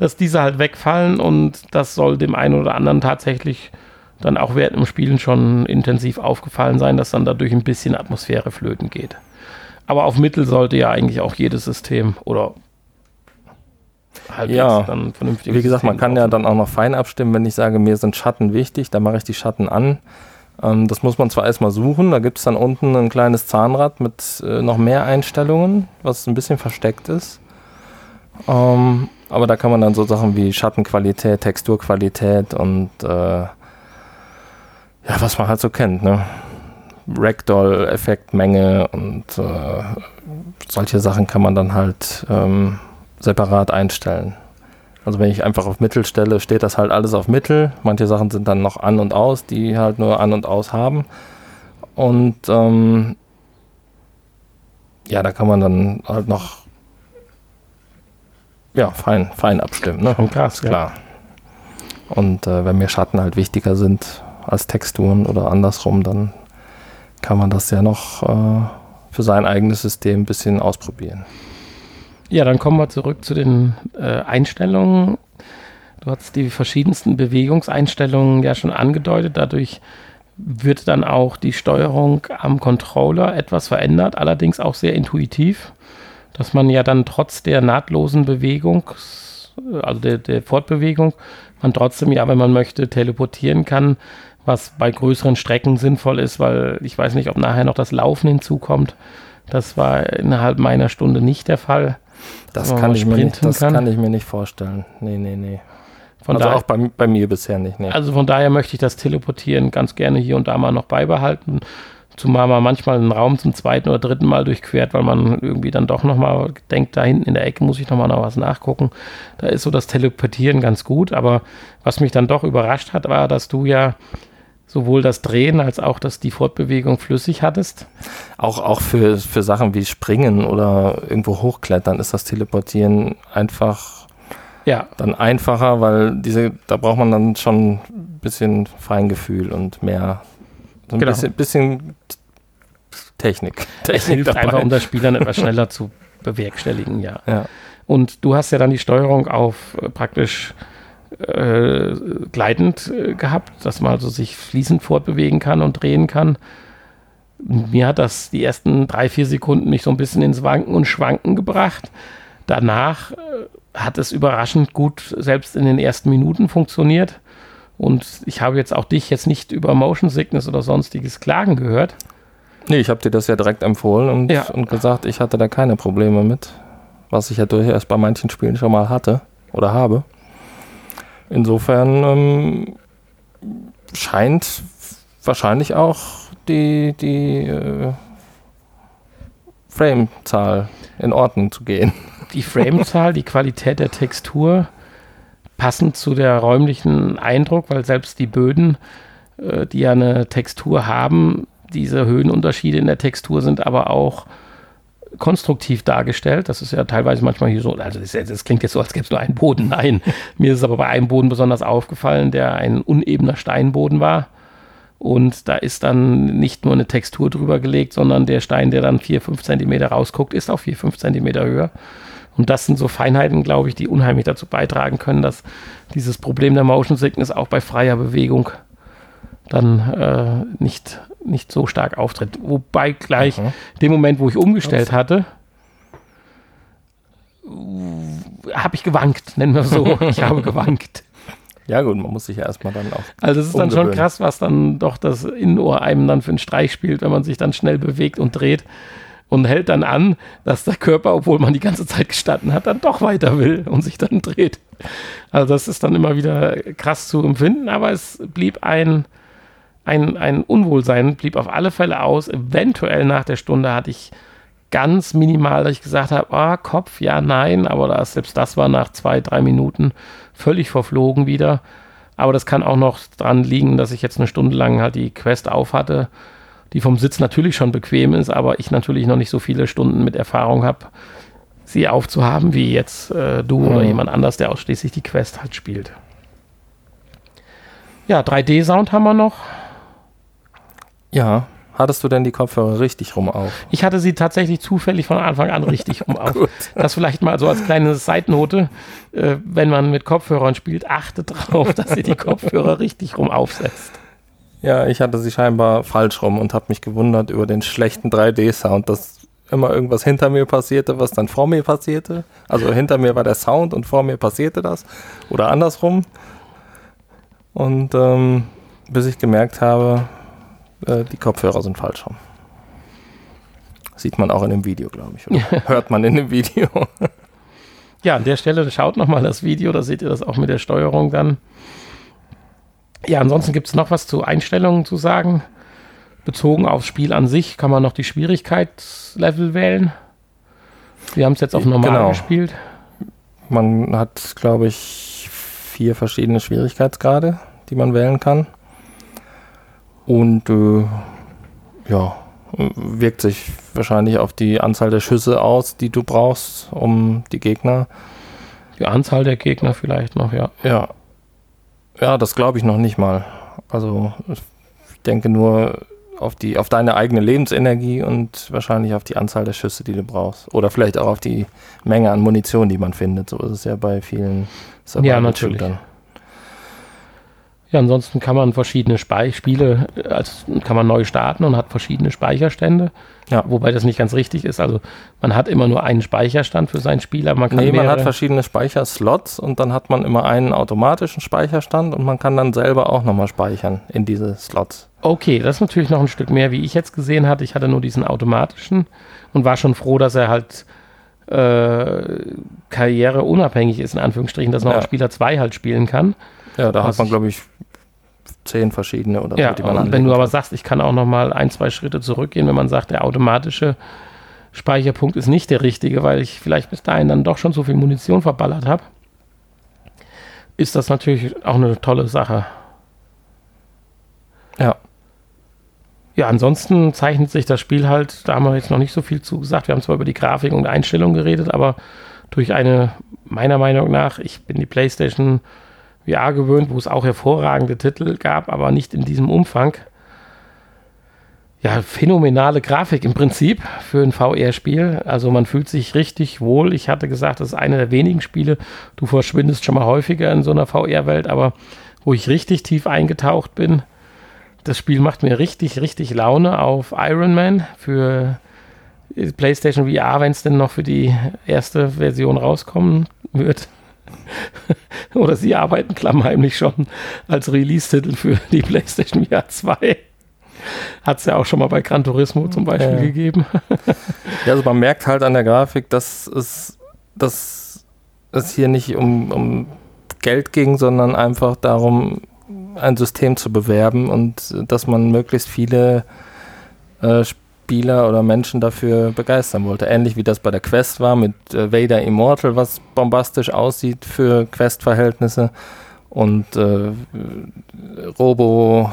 dass diese halt wegfallen und das soll dem einen oder anderen tatsächlich dann auch während dem Spielen schon intensiv aufgefallen sein, dass dann dadurch ein bisschen Atmosphäre flöten geht. Aber auf Mittel sollte ja eigentlich auch jedes System oder halbwegs ja, dann vernünftig. Wie gesagt, System man kann ja dann auch noch fein abstimmen, wenn ich sage, mir sind Schatten wichtig, dann mache ich die Schatten an. Ähm, das muss man zwar erstmal suchen, da gibt es dann unten ein kleines Zahnrad mit äh, noch mehr Einstellungen, was ein bisschen versteckt ist. Ähm, aber da kann man dann so Sachen wie Schattenqualität, Texturqualität und äh, ja, was man halt so kennt, ne? Ragdoll-Effektmenge und äh, solche Sachen kann man dann halt ähm, separat einstellen. Also wenn ich einfach auf Mittel stelle, steht das halt alles auf Mittel. Manche Sachen sind dann noch an und aus, die halt nur an und aus haben. Und ähm, ja, da kann man dann halt noch ja, fein, fein abstimmen. Ne? Schon krass, klar. Und äh, wenn mir Schatten halt wichtiger sind als Texturen oder andersrum, dann kann man das ja noch äh, für sein eigenes System ein bisschen ausprobieren. Ja, dann kommen wir zurück zu den äh, Einstellungen. Du hast die verschiedensten Bewegungseinstellungen ja schon angedeutet. Dadurch wird dann auch die Steuerung am Controller etwas verändert, allerdings auch sehr intuitiv, dass man ja dann trotz der nahtlosen Bewegung, also der, der Fortbewegung, man trotzdem ja, wenn man möchte, teleportieren kann, was bei größeren Strecken sinnvoll ist, weil ich weiß nicht, ob nachher noch das Laufen hinzukommt. Das war innerhalb meiner Stunde nicht der Fall. Das, kann ich, mir nicht, das kann. kann ich mir nicht vorstellen. Nee, nee, nee. Von also daher, auch bei, bei, mir bisher nicht. Nee. Also von daher möchte ich das Teleportieren ganz gerne hier und da mal noch beibehalten. Zumal man manchmal einen Raum zum zweiten oder dritten Mal durchquert, weil man irgendwie dann doch nochmal denkt, da hinten in der Ecke muss ich nochmal noch was nachgucken. Da ist so das Teleportieren ganz gut. Aber was mich dann doch überrascht hat, war, dass du ja sowohl das Drehen als auch das, die Fortbewegung flüssig hattest. Auch, auch für, für Sachen wie Springen oder irgendwo hochklettern ist das Teleportieren einfach ja. dann einfacher, weil diese, da braucht man dann schon ein bisschen Feingefühl und mehr, so ein genau. bisschen, bisschen Technik. Technik es hilft dabei. einfach, um das Spiel dann etwas schneller zu bewerkstelligen, ja. ja. Und du hast ja dann die Steuerung auf äh, praktisch äh, gleitend äh, gehabt, dass man also sich fließend fortbewegen kann und drehen kann. Mir hat das die ersten drei, vier Sekunden mich so ein bisschen ins Wanken und Schwanken gebracht. Danach äh, hat es überraschend gut selbst in den ersten Minuten funktioniert. Und ich habe jetzt auch dich jetzt nicht über Motion Sickness oder sonstiges klagen gehört. Nee, ich habe dir das ja direkt empfohlen und, ja. und gesagt, ich hatte da keine Probleme mit. Was ich ja durchaus bei manchen Spielen schon mal hatte oder habe. Insofern ähm, scheint wahrscheinlich auch die, die äh, Frame-Zahl in Ordnung zu gehen. Die Frame-Zahl, die Qualität der Textur passend zu der räumlichen Eindruck, weil selbst die Böden, äh, die ja eine Textur haben, diese Höhenunterschiede in der Textur sind aber auch konstruktiv dargestellt. Das ist ja teilweise manchmal hier so, also das klingt jetzt so, als gäbe es nur einen Boden. Nein, mir ist es aber bei einem Boden besonders aufgefallen, der ein unebener Steinboden war. Und da ist dann nicht nur eine Textur drüber gelegt, sondern der Stein, der dann 4, 5 Zentimeter rausguckt, ist auch 4, 5 Zentimeter höher. Und das sind so Feinheiten, glaube ich, die unheimlich dazu beitragen können, dass dieses Problem der Motion Sickness auch bei freier Bewegung dann äh, nicht, nicht so stark auftritt. Wobei gleich mhm. dem Moment, wo ich umgestellt Ups. hatte, habe ich gewankt, nennen wir so. Ich habe gewankt. Ja gut, man muss sich ja erstmal dann auch. Also es ist dann schon krass, was dann doch das Innenohr einem dann für einen Streich spielt, wenn man sich dann schnell bewegt und dreht und hält dann an, dass der Körper, obwohl man die ganze Zeit gestanden hat, dann doch weiter will und sich dann dreht. Also das ist dann immer wieder krass zu empfinden, aber es blieb ein ein, ein Unwohlsein blieb auf alle Fälle aus. Eventuell nach der Stunde hatte ich ganz minimal, dass ich gesagt habe, ah, Kopf, ja, nein, aber das, selbst das war nach zwei, drei Minuten völlig verflogen wieder. Aber das kann auch noch dran liegen, dass ich jetzt eine Stunde lang halt die Quest auf hatte, die vom Sitz natürlich schon bequem ist, aber ich natürlich noch nicht so viele Stunden mit Erfahrung habe, sie aufzuhaben, wie jetzt äh, du mhm. oder jemand anders, der ausschließlich die Quest halt spielt. Ja, 3D-Sound haben wir noch. Ja. Hattest du denn die Kopfhörer richtig rum auf? Ich hatte sie tatsächlich zufällig von Anfang an richtig rum auf. Das vielleicht mal so als kleine Seitennote, äh, wenn man mit Kopfhörern spielt, achtet darauf, dass ihr die Kopfhörer richtig rum aufsetzt. Ja, ich hatte sie scheinbar falsch rum und habe mich gewundert über den schlechten 3D-Sound, dass immer irgendwas hinter mir passierte, was dann vor mir passierte. Also hinter mir war der Sound und vor mir passierte das. Oder andersrum. Und ähm, bis ich gemerkt habe, äh, die Kopfhörer sind falsch rum. Sieht man auch in dem Video, glaube ich. Oder hört man in dem Video. ja, an der Stelle schaut nochmal das Video, da seht ihr das auch mit der Steuerung dann. Ja, ansonsten gibt es noch was zu Einstellungen zu sagen. Bezogen aufs Spiel an sich kann man noch die Schwierigkeitslevel wählen. Wir haben es jetzt auf normal genau. gespielt. Man hat, glaube ich, vier verschiedene Schwierigkeitsgrade, die man wählen kann. Und äh, ja, wirkt sich wahrscheinlich auf die Anzahl der Schüsse aus, die du brauchst, um die Gegner. Die Anzahl der Gegner vielleicht noch, ja. Ja. Ja, das glaube ich noch nicht mal. Also ich denke nur auf die, auf deine eigene Lebensenergie und wahrscheinlich auf die Anzahl der Schüsse, die du brauchst. Oder vielleicht auch auf die Menge an Munition, die man findet. So ist es ja bei vielen Ja, natürlich. Ja, ansonsten kann man verschiedene Spe Spiele, als kann man neu starten und hat verschiedene Speicherstände. Ja. Wobei das nicht ganz richtig ist. Also man hat immer nur einen Speicherstand für sein Spiel, aber man kann. Nee, man hat verschiedene Speicherslots und dann hat man immer einen automatischen Speicherstand und man kann dann selber auch nochmal speichern in diese Slots. Okay, das ist natürlich noch ein Stück mehr, wie ich jetzt gesehen hatte. Ich hatte nur diesen automatischen und war schon froh, dass er halt äh, karriereunabhängig ist, in Anführungsstrichen, dass noch ja. Spieler 2 halt spielen kann. Ja, da hat man, glaube ich, zehn verschiedene oder ja, so, die man und wenn du aber sagst, ich kann auch noch mal ein, zwei Schritte zurückgehen, wenn man sagt, der automatische Speicherpunkt ist nicht der richtige, weil ich vielleicht bis dahin dann doch schon so viel Munition verballert habe, ist das natürlich auch eine tolle Sache. Ja. Ja, ansonsten zeichnet sich das Spiel halt, da haben wir jetzt noch nicht so viel zu gesagt. Wir haben zwar über die Grafik und Einstellungen geredet, aber durch eine, meiner Meinung nach, ich bin die PlayStation VR gewöhnt, wo es auch hervorragende Titel gab, aber nicht in diesem Umfang. Ja, phänomenale Grafik im Prinzip für ein VR-Spiel. Also man fühlt sich richtig wohl. Ich hatte gesagt, das ist eine der wenigen Spiele. Du verschwindest schon mal häufiger in so einer VR-Welt, aber wo ich richtig tief eingetaucht bin. Das Spiel macht mir richtig, richtig Laune auf Iron Man für PlayStation VR, wenn es denn noch für die erste Version rauskommen wird. Oder sie arbeiten klammheimlich schon als Release-Titel für die PlayStation VR 2. Hat es ja auch schon mal bei Gran Turismo zum Beispiel ja. gegeben. ja, also man merkt halt an der Grafik, dass es, dass es hier nicht um, um Geld ging, sondern einfach darum, ein System zu bewerben und dass man möglichst viele äh, Spieler oder Menschen dafür begeistern wollte. Ähnlich wie das bei der Quest war mit äh, Vader Immortal, was bombastisch aussieht für Quest-Verhältnisse. Und äh, Robo,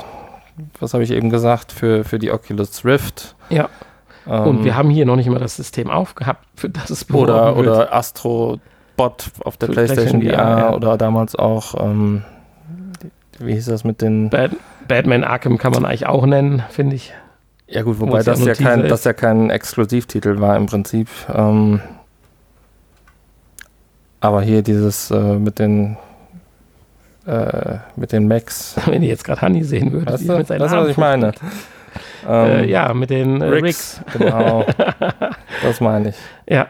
was habe ich eben gesagt, für, für die Oculus Rift. Ja. Ähm, Und wir haben hier noch nicht mal das System aufgehabt, für das es Oder, oder Astro Bot auf der PlayStation, PlayStation VR ja. oder damals auch, ähm, wie hieß das mit den. Bad, Batman Arkham kann man eigentlich auch nennen, finde ich. Ja gut, wobei das ja, kein, das ja kein Exklusivtitel war im Prinzip. Ähm, aber hier dieses äh, mit den äh, mit den Macs. Wenn ihr jetzt gerade Honey sehen würdet, weißt du, mit das ist, was ich meine. Äh, ähm, ja, mit den äh, Rigs. Rigs. Genau. das meine ich. Ja.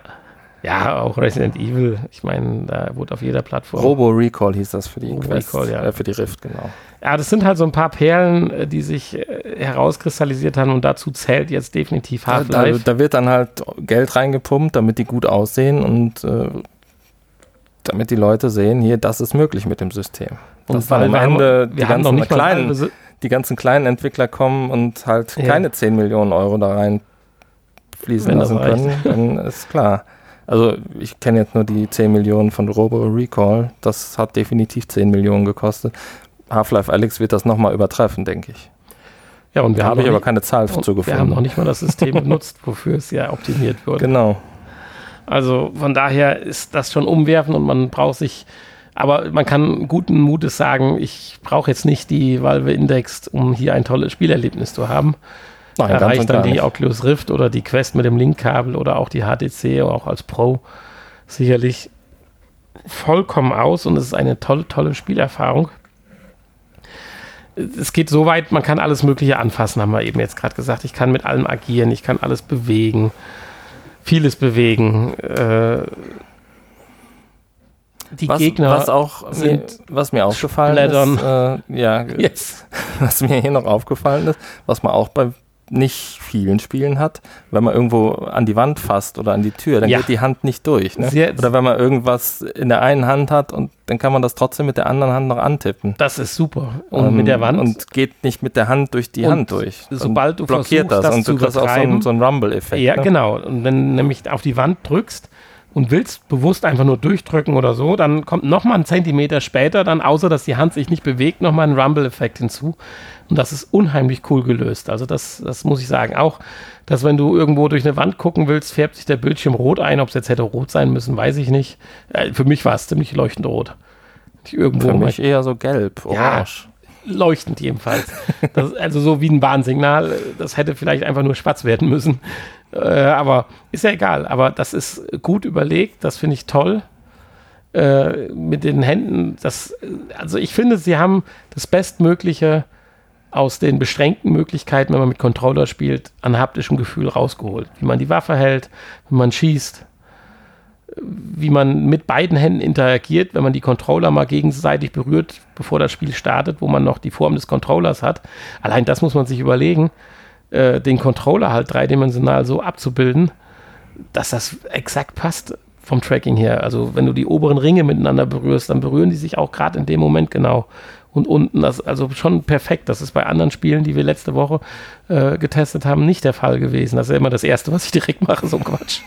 Ja, auch Resident Evil. Ich meine, da wurde auf jeder Plattform. Robo Recall hieß das für die Robo Quest, Recall, ja. Äh, für die Rift, genau. Ja, das sind halt so ein paar Perlen, äh, die sich äh, herauskristallisiert haben und dazu zählt jetzt definitiv Half-Life. Da, da, wird dann halt Geld reingepumpt, damit die gut aussehen und äh, damit die Leute sehen, hier, das ist möglich mit dem System. Und weil am Ende die ganzen kleinen, die ganzen kleinen Entwickler kommen und halt ja. keine 10 Millionen Euro da rein fließen lassen können, dann ist klar. Also ich kenne jetzt nur die 10 Millionen von Robo Recall. Das hat definitiv 10 Millionen gekostet. Half-Life Alex wird das nochmal übertreffen, denke ich. Ja, und wir da haben ich aber keine Zahl zu gefunden. Wir haben noch nicht mal das System benutzt, wofür es ja optimiert wurde. Genau. Also von daher ist das schon umwerfen und man braucht sich, aber man kann guten Mutes sagen, ich brauche jetzt nicht die Valve Index, um hier ein tolles Spielerlebnis zu haben. Nein, da reicht dann die nicht. Oculus Rift oder die Quest mit dem Linkkabel oder auch die HTC oder auch als Pro sicherlich vollkommen aus und es ist eine tolle, tolle Spielerfahrung. Es geht so weit, man kann alles Mögliche anfassen, haben wir eben jetzt gerade gesagt. Ich kann mit allem agieren, ich kann alles bewegen, vieles bewegen. Äh, die was, Gegner was auch mir, was mir aufgefallen ist, äh, ja, yes. was mir hier noch aufgefallen ist, was man auch bei nicht vielen Spielen hat, wenn man irgendwo an die Wand fasst oder an die Tür, dann ja. geht die Hand nicht durch. Ne? Oder wenn man irgendwas in der einen Hand hat und dann kann man das trotzdem mit der anderen Hand noch antippen. Das ist super. Und ähm, mit der Wand. Und geht nicht mit der Hand durch die und Hand durch. Sobald du blockiert das, das und du kriegst auch so einen, so einen Rumble-Effekt. Ja, ne? genau. Und wenn du nämlich auf die Wand drückst, und willst bewusst einfach nur durchdrücken oder so, dann kommt nochmal einen Zentimeter später dann, außer dass die Hand sich nicht bewegt, nochmal ein Rumble-Effekt hinzu. Und das ist unheimlich cool gelöst. Also das, das muss ich sagen. Auch, dass wenn du irgendwo durch eine Wand gucken willst, färbt sich der Bildschirm rot ein. Ob es jetzt hätte rot sein müssen, weiß ich nicht. Äh, für mich war es ziemlich leuchtend rot. Irgendwo für mich eher so gelb, orange. Ja, leuchtend jedenfalls. Das, also so wie ein Warnsignal. Das hätte vielleicht einfach nur schwarz werden müssen. Äh, aber ist ja egal. Aber das ist gut überlegt. Das finde ich toll. Äh, mit den Händen, das, also ich finde, sie haben das Bestmögliche aus den beschränkten Möglichkeiten, wenn man mit Controller spielt, an haptischem Gefühl rausgeholt. Wie man die Waffe hält, wie man schießt, wie man mit beiden Händen interagiert, wenn man die Controller mal gegenseitig berührt, bevor das Spiel startet, wo man noch die Form des Controllers hat. Allein das muss man sich überlegen, äh, den Controller halt dreidimensional so abzubilden, dass das exakt passt vom Tracking her. Also wenn du die oberen Ringe miteinander berührst, dann berühren die sich auch gerade in dem Moment genau und unten. Das, also schon perfekt. Das ist bei anderen Spielen, die wir letzte Woche äh, getestet haben, nicht der Fall gewesen. Das ist ja immer das Erste, was ich direkt mache, so ein Quatsch.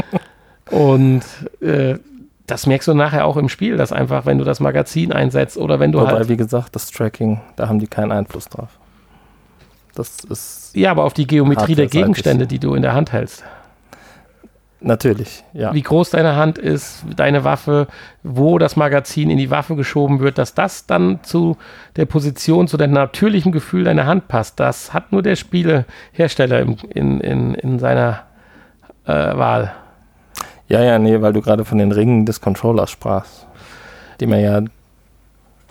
und äh, das merkst du nachher auch im Spiel, dass einfach, wenn du das Magazin einsetzt oder wenn du Wobei, halt. wie gesagt, das Tracking, da haben die keinen Einfluss drauf. Das ist. Ja, aber auf die Geometrie der Gegenstände, die du in der Hand hältst. Natürlich, ja. Wie groß deine Hand ist, deine Waffe, wo das Magazin in die Waffe geschoben wird, dass das dann zu der Position, zu deinem natürlichen Gefühl deiner Hand passt, das hat nur der Spielehersteller in, in, in, in seiner äh, Wahl. Ja, ja, nee, weil du gerade von den Ringen des Controllers sprachst, die man ja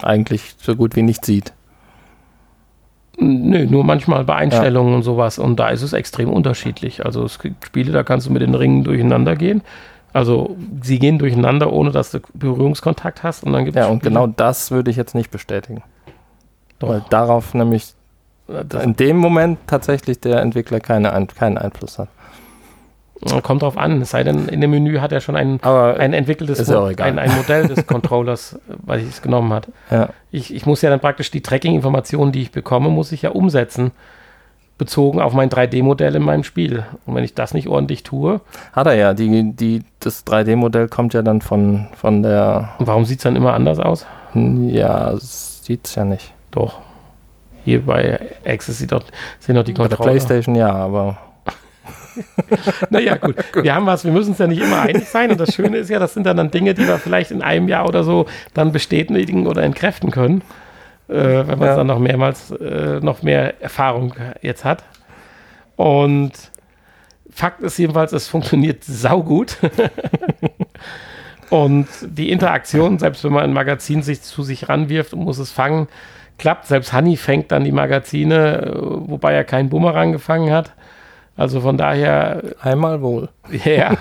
eigentlich so gut wie nicht sieht. Nö, nur manchmal bei Einstellungen ja. und sowas. Und da ist es extrem unterschiedlich. Also es gibt Spiele, da kannst du mit den Ringen durcheinander gehen. Also sie gehen durcheinander, ohne dass du Berührungskontakt hast. Und dann gibt ja, und genau das würde ich jetzt nicht bestätigen. Doch. Weil darauf nämlich das in dem Moment tatsächlich der Entwickler keine, keinen Einfluss hat. Kommt drauf an, es sei denn, in dem Menü hat er schon ein, ein entwickeltes Mo ein, ein, Modell des Controllers, weil ich es genommen hat. Ja. Ich, ich muss ja dann praktisch die Tracking-Informationen, die ich bekomme, muss ich ja umsetzen, bezogen auf mein 3D-Modell in meinem Spiel. Und wenn ich das nicht ordentlich tue. Hat er ja, die, die, das 3D-Modell kommt ja dann von, von der. Und warum sieht es dann immer anders aus? Ja, sieht es ja nicht. Doch. Hier bei Access sieht doch, sehen doch die Controller. Bei der PlayStation ja, aber. naja, gut. gut. Wir haben was, wir müssen uns ja nicht immer einig sein. Und das Schöne ist ja, das sind dann, dann Dinge, die wir vielleicht in einem Jahr oder so dann bestätigen oder entkräften können. Äh, wenn man ja. dann noch mehrmals, äh, noch mehr Erfahrung jetzt hat. Und Fakt ist jedenfalls, es funktioniert saugut. und die Interaktion, selbst wenn man ein Magazin sich zu sich ranwirft und muss es fangen, klappt. Selbst Honey fängt dann die Magazine, äh, wobei er keinen Bumerang gefangen hat. Also von daher. Einmal wohl. Ja,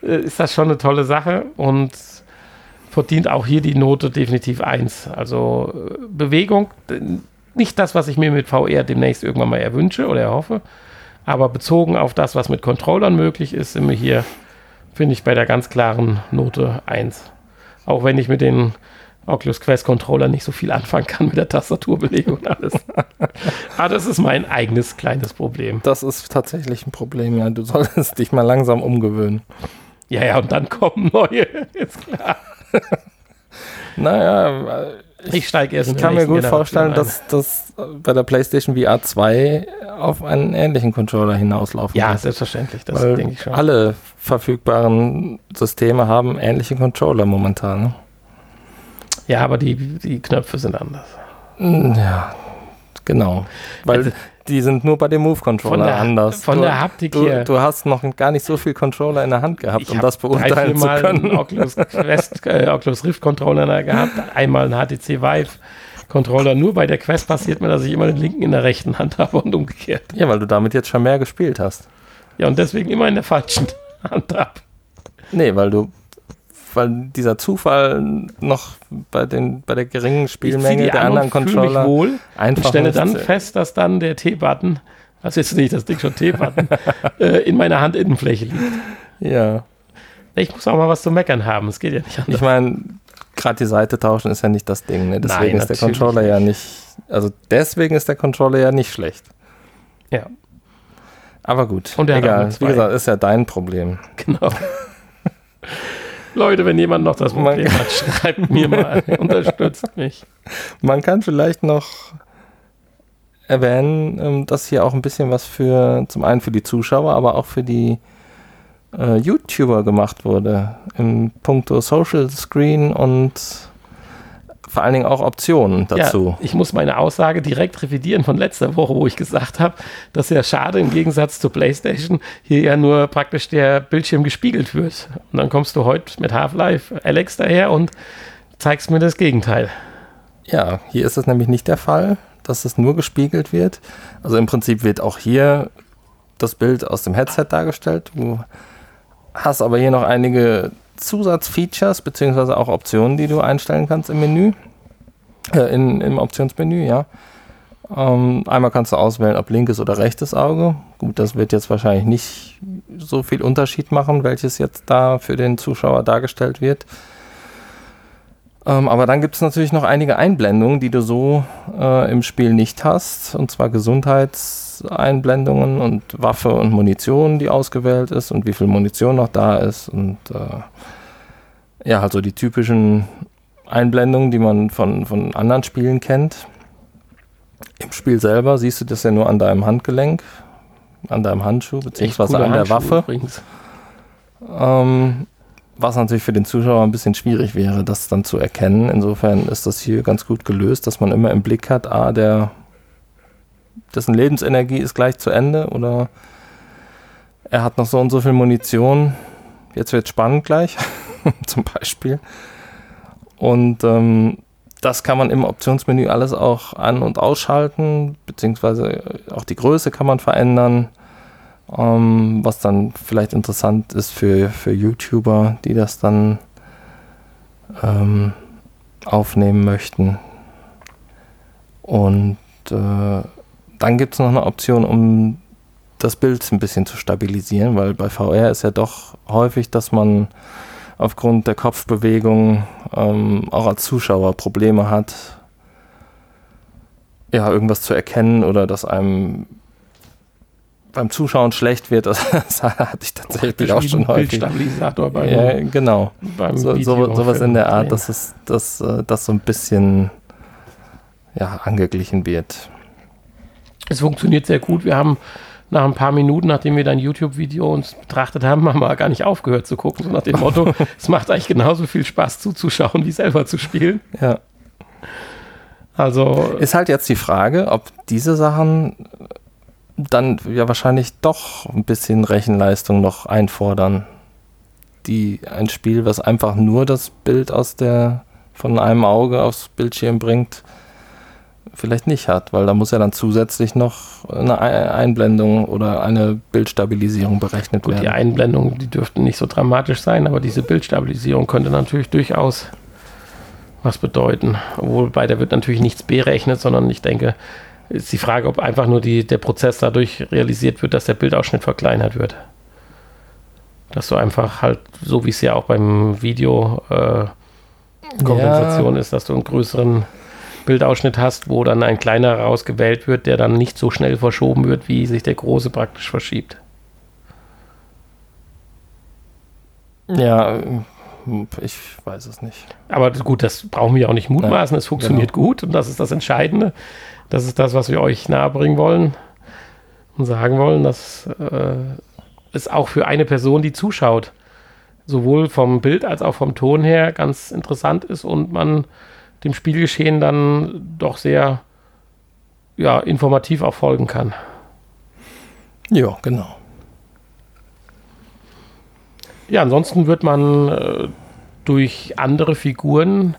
ist das schon eine tolle Sache und verdient auch hier die Note definitiv 1. Also äh, Bewegung, nicht das, was ich mir mit VR demnächst irgendwann mal erwünsche oder erhoffe, aber bezogen auf das, was mit Controllern möglich ist, sind wir hier, finde ich, bei der ganz klaren Note 1. Auch wenn ich mit den Oculus Quest Controller nicht so viel anfangen kann mit der Tastaturbelegung und alles. Aber das ist mein eigenes kleines Problem. Das ist tatsächlich ein Problem, ja. Du solltest dich mal langsam umgewöhnen. Ja, ja, und dann kommen neue, ist klar. naja, ich, ich steige erst. Ich kann mir gut vorstellen, dass das bei der PlayStation VR 2 auf einen ähnlichen Controller hinauslaufen Ja, wird. selbstverständlich, das denke ich schon. Alle verfügbaren Systeme haben ähnliche Controller momentan. Ja, aber die, die Knöpfe sind anders. Hm, ja, genau. Weil also, die sind nur bei dem Move-Controller anders. Von du, der Haptik du, her. Du hast noch gar nicht so viel Controller in der Hand gehabt, um das beurteilen zu können. Einen Oculus, Quest, äh, Oculus Rift Controller gehabt, einmal einen HTC Vive. Controller. Nur bei der Quest passiert mir, dass ich immer den linken in der rechten Hand habe und umgekehrt. Ja, weil du damit jetzt schon mehr gespielt hast. Ja, und deswegen immer in der falschen Hand ab. Nee, weil du weil dieser Zufall noch bei, den, bei der geringen Spielmenge der anderen Controller wohl einfach und stelle dann fest, dass dann der T-Button, was jetzt nicht das Ding schon T-Button, äh, in meiner Handinnenfläche liegt. Ja. Ich muss auch mal was zu meckern haben, es geht ja nicht anders. Ich meine, gerade die Seite tauschen ist ja nicht das Ding, ne? deswegen Nein, ist der Controller nicht. ja nicht, also deswegen ist der Controller ja nicht schlecht. Ja. Aber gut, und egal. Wie gesagt, ist ja dein Problem. Genau. Leute, wenn jemand noch das Problem hat, schreibt mir mal, unterstützt mich. Man kann vielleicht noch erwähnen, ähm, dass hier auch ein bisschen was für, zum einen für die Zuschauer, aber auch für die äh, YouTuber gemacht wurde. Im Punkto Social Screen und vor allen Dingen auch Optionen dazu. Ja, ich muss meine Aussage direkt revidieren von letzter Woche, wo ich gesagt habe, dass ja schade im Gegensatz zur PlayStation hier ja nur praktisch der Bildschirm gespiegelt wird. Und dann kommst du heute mit Half-Life Alex daher und zeigst mir das Gegenteil. Ja, hier ist es nämlich nicht der Fall, dass es nur gespiegelt wird. Also im Prinzip wird auch hier das Bild aus dem Headset dargestellt. Du hast aber hier noch einige Zusatzfeatures beziehungsweise auch Optionen, die du einstellen kannst im Menü, äh, in, im Optionsmenü, ja. Ähm, einmal kannst du auswählen, ob linkes oder rechtes Auge. Gut, das wird jetzt wahrscheinlich nicht so viel Unterschied machen, welches jetzt da für den Zuschauer dargestellt wird. Ähm, aber dann gibt es natürlich noch einige Einblendungen, die du so äh, im Spiel nicht hast. Und zwar Gesundheitseinblendungen und Waffe und Munition, die ausgewählt ist und wie viel Munition noch da ist. Und äh, ja, also die typischen Einblendungen, die man von, von anderen Spielen kennt. Im Spiel selber siehst du das ja nur an deinem Handgelenk, an deinem Handschuh, beziehungsweise an der Waffe. Ähm, was natürlich für den Zuschauer ein bisschen schwierig wäre, das dann zu erkennen. Insofern ist das hier ganz gut gelöst, dass man immer im Blick hat, ah, der, dessen Lebensenergie ist gleich zu Ende oder er hat noch so und so viel Munition. Jetzt wird spannend gleich, zum Beispiel. Und ähm, das kann man im Optionsmenü alles auch an- und ausschalten, beziehungsweise auch die Größe kann man verändern ähm, was dann vielleicht interessant ist für, für YouTuber, die das dann ähm, aufnehmen möchten. Und äh, dann gibt es noch eine Option, um das Bild ein bisschen zu stabilisieren, weil bei VR ist ja doch häufig, dass man aufgrund der Kopfbewegung ähm, auch als Zuschauer Probleme hat, ja, irgendwas zu erkennen oder dass einem beim Zuschauen schlecht wird, das, das hatte ich tatsächlich auch schon häufig. Bildstabilisator beim, ja, genau. Beim so, so, sowas in der Art, dass es dass, äh, das so ein bisschen ja, angeglichen wird. Es funktioniert sehr gut. Wir haben nach ein paar Minuten, nachdem wir dein YouTube-Video uns betrachtet haben, haben wir gar nicht aufgehört zu gucken. So nach dem Motto, es macht eigentlich genauso viel Spaß zuzuschauen, wie selber zu spielen. Ja. Also. Ist halt jetzt die Frage, ob diese Sachen dann ja wahrscheinlich doch ein bisschen Rechenleistung noch einfordern. Die ein Spiel, was einfach nur das Bild aus der von einem Auge aufs Bildschirm bringt, vielleicht nicht hat, weil da muss ja dann zusätzlich noch eine Einblendung oder eine Bildstabilisierung berechnet Gut, werden. Die Einblendungen, die dürften nicht so dramatisch sein, aber diese Bildstabilisierung könnte natürlich durchaus was bedeuten. Wobei da wird natürlich nichts berechnet, sondern ich denke, ist die Frage, ob einfach nur die, der Prozess dadurch realisiert wird, dass der Bildausschnitt verkleinert wird. Dass du einfach halt, so wie es ja auch beim Video äh, Kompensation ja. ist, dass du einen größeren Bildausschnitt hast, wo dann ein kleiner rausgewählt wird, der dann nicht so schnell verschoben wird, wie sich der große praktisch verschiebt. Ja, ich weiß es nicht. Aber gut, das brauchen wir auch nicht mutmaßen. es funktioniert genau. gut und das ist das Entscheidende. Das ist das, was wir euch nahebringen wollen und sagen wollen, dass äh, es auch für eine Person, die zuschaut, sowohl vom Bild als auch vom Ton her ganz interessant ist und man dem Spielgeschehen dann doch sehr ja, informativ auch folgen kann. Ja, genau. Ja, ansonsten wird man äh, durch andere Figuren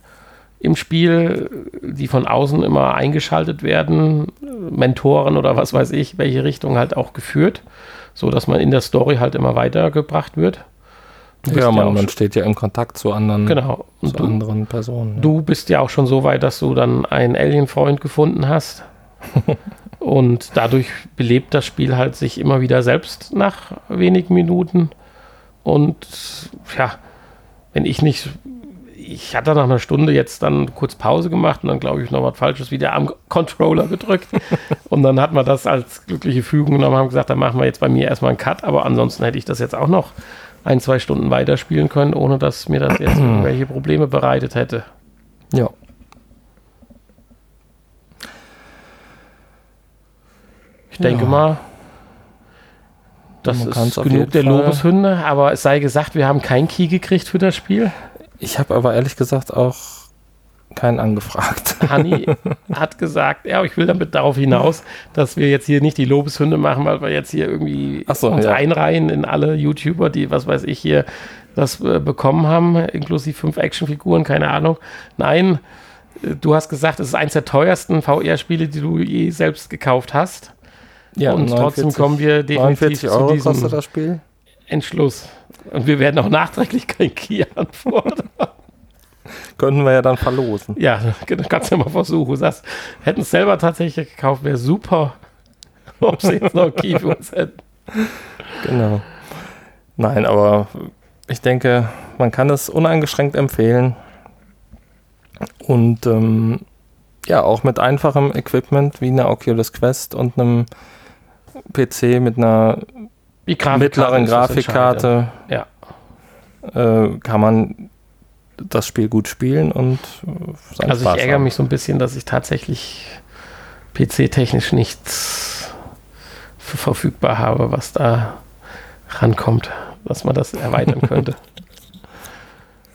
im Spiel, die von außen immer eingeschaltet werden, Mentoren oder was weiß ich, welche Richtung halt auch geführt, so dass man in der Story halt immer weitergebracht wird. Ja, man, ja man steht ja im Kontakt zu anderen, genau. zu du, anderen Personen. Ja. Du bist ja auch schon so weit, dass du dann einen Alien-Freund gefunden hast. und dadurch belebt das Spiel halt sich immer wieder selbst nach wenigen Minuten. Und ja, wenn ich nicht ich hatte nach einer Stunde jetzt dann kurz Pause gemacht und dann glaube ich noch was Falsches wieder am Controller gedrückt. und dann hat man das als glückliche Fügung genommen und haben gesagt, dann machen wir jetzt bei mir erstmal einen Cut, aber ansonsten hätte ich das jetzt auch noch ein, zwei Stunden weiterspielen können, ohne dass mir das jetzt irgendwelche Probleme bereitet hätte. Ja. Ich denke Ja. mal, das Man ist genug der Lobeshymne, aber es sei gesagt, wir haben keinen Key gekriegt für das Spiel. Ich habe aber ehrlich gesagt auch keinen angefragt. Hanni hat gesagt, ja, ich will damit darauf hinaus, dass wir jetzt hier nicht die Lobeshymne machen, weil wir jetzt hier irgendwie so, uns ja. einreihen in alle YouTuber, die, was weiß ich, hier das äh, bekommen haben, inklusive fünf Actionfiguren, keine Ahnung. Nein, äh, du hast gesagt, es ist eins der teuersten VR-Spiele, die du je selbst gekauft hast. und trotzdem kommen wir definitiv 49 Euro zu diesem kostet das Spiel. Entschluss. Und wir werden auch nachträglich kein Key antworten. Könnten wir ja dann verlosen. Ja, das kannst du ja mal versuchen. Sagst, hätten es selber tatsächlich gekauft, wäre super. Ob sie jetzt noch Key für uns hätten. Genau. Nein, aber ich denke, man kann es uneingeschränkt empfehlen. Und ähm, ja, auch mit einfachem Equipment wie einer Oculus Quest und einem PC mit einer Die Grafikkarte mittleren Grafikkarte Ja. äh, kann man das Spiel gut spielen und äh, Also Spaß ich ärgere haben. mich so ein bisschen, dass ich tatsächlich PC-technisch nichts für verfügbar habe, was da rankommt, dass man das erweitern könnte.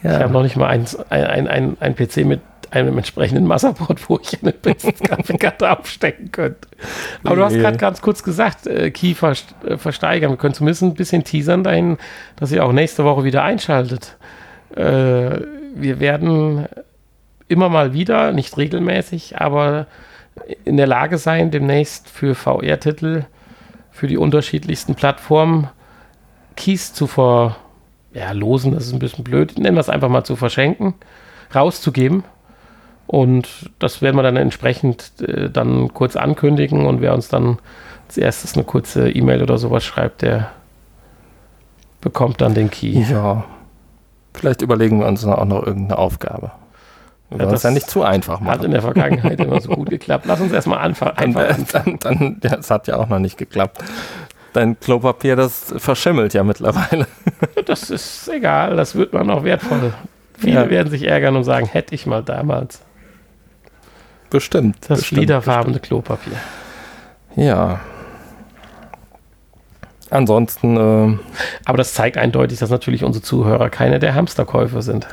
Ich habe noch nicht mal ein, ein, ein, ein PC mit einem entsprechenden Motherboard, wo ich eine Grafikkarte aufstecken könnte. Aber du hast gerade ganz kurz gesagt, äh, Key vers äh, versteigern. Wir können zumindest ein bisschen teasern dahin, dass ihr auch nächste Woche wieder einschaltet. Äh, wir werden immer mal wieder, nicht regelmäßig, aber in der Lage sein, demnächst für VR-Titel, für die unterschiedlichsten Plattformen Keys zu ver, ja, losen, das ist ein bisschen blöd, nennen wir es einfach mal zu verschenken, rauszugeben. Und das werden wir dann entsprechend äh, dann kurz ankündigen und wer uns dann als erstes eine kurze E-Mail oder sowas schreibt, der bekommt dann den Key. Ja. Vielleicht überlegen wir uns dann auch noch irgendeine Aufgabe. Wir Ja, das ja nicht zu einfach Hat machen. in der Vergangenheit immer so gut geklappt. Lass uns erstmal anfangen. Dann, Einfach äh, dann, dann, ja, es hat ja auch noch nicht geklappt. Dein Klopapier, das verschimmelt ja mittlerweile. Das ist egal, das wird man noch wertvoll. Viele Ja. werden sich ärgern und sagen, hätte ich mal damals Bestimmt. das bestimmt, fliederfarbene Klopapier. Ja. Ansonsten, äh, Aber das zeigt eindeutig, dass natürlich unsere Zuhörer keine der Hamsterkäufer sind.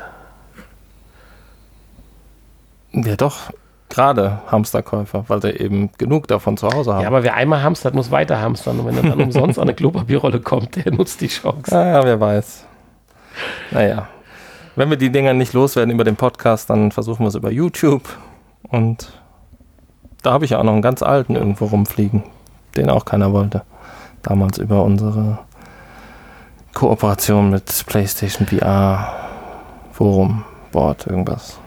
ja doch, gerade Hamsterkäufer, weil sie eben genug davon zu Hause haben. Ja, aber wer einmal hamstert, muss weiter hamstern. Und wenn er dann umsonst an eine Klopapierrolle kommt, der nutzt die Chance. Ah, wer weiß. Naja. Wenn wir die Dinger nicht loswerden über den Podcast, dann versuchen wir es über YouTube. Und da habe ich ja auch noch einen ganz alten irgendwo rumfliegen, den auch keiner wollte. Damals über unsere Kooperation mit PlayStation VR, Forum, Board, irgendwas.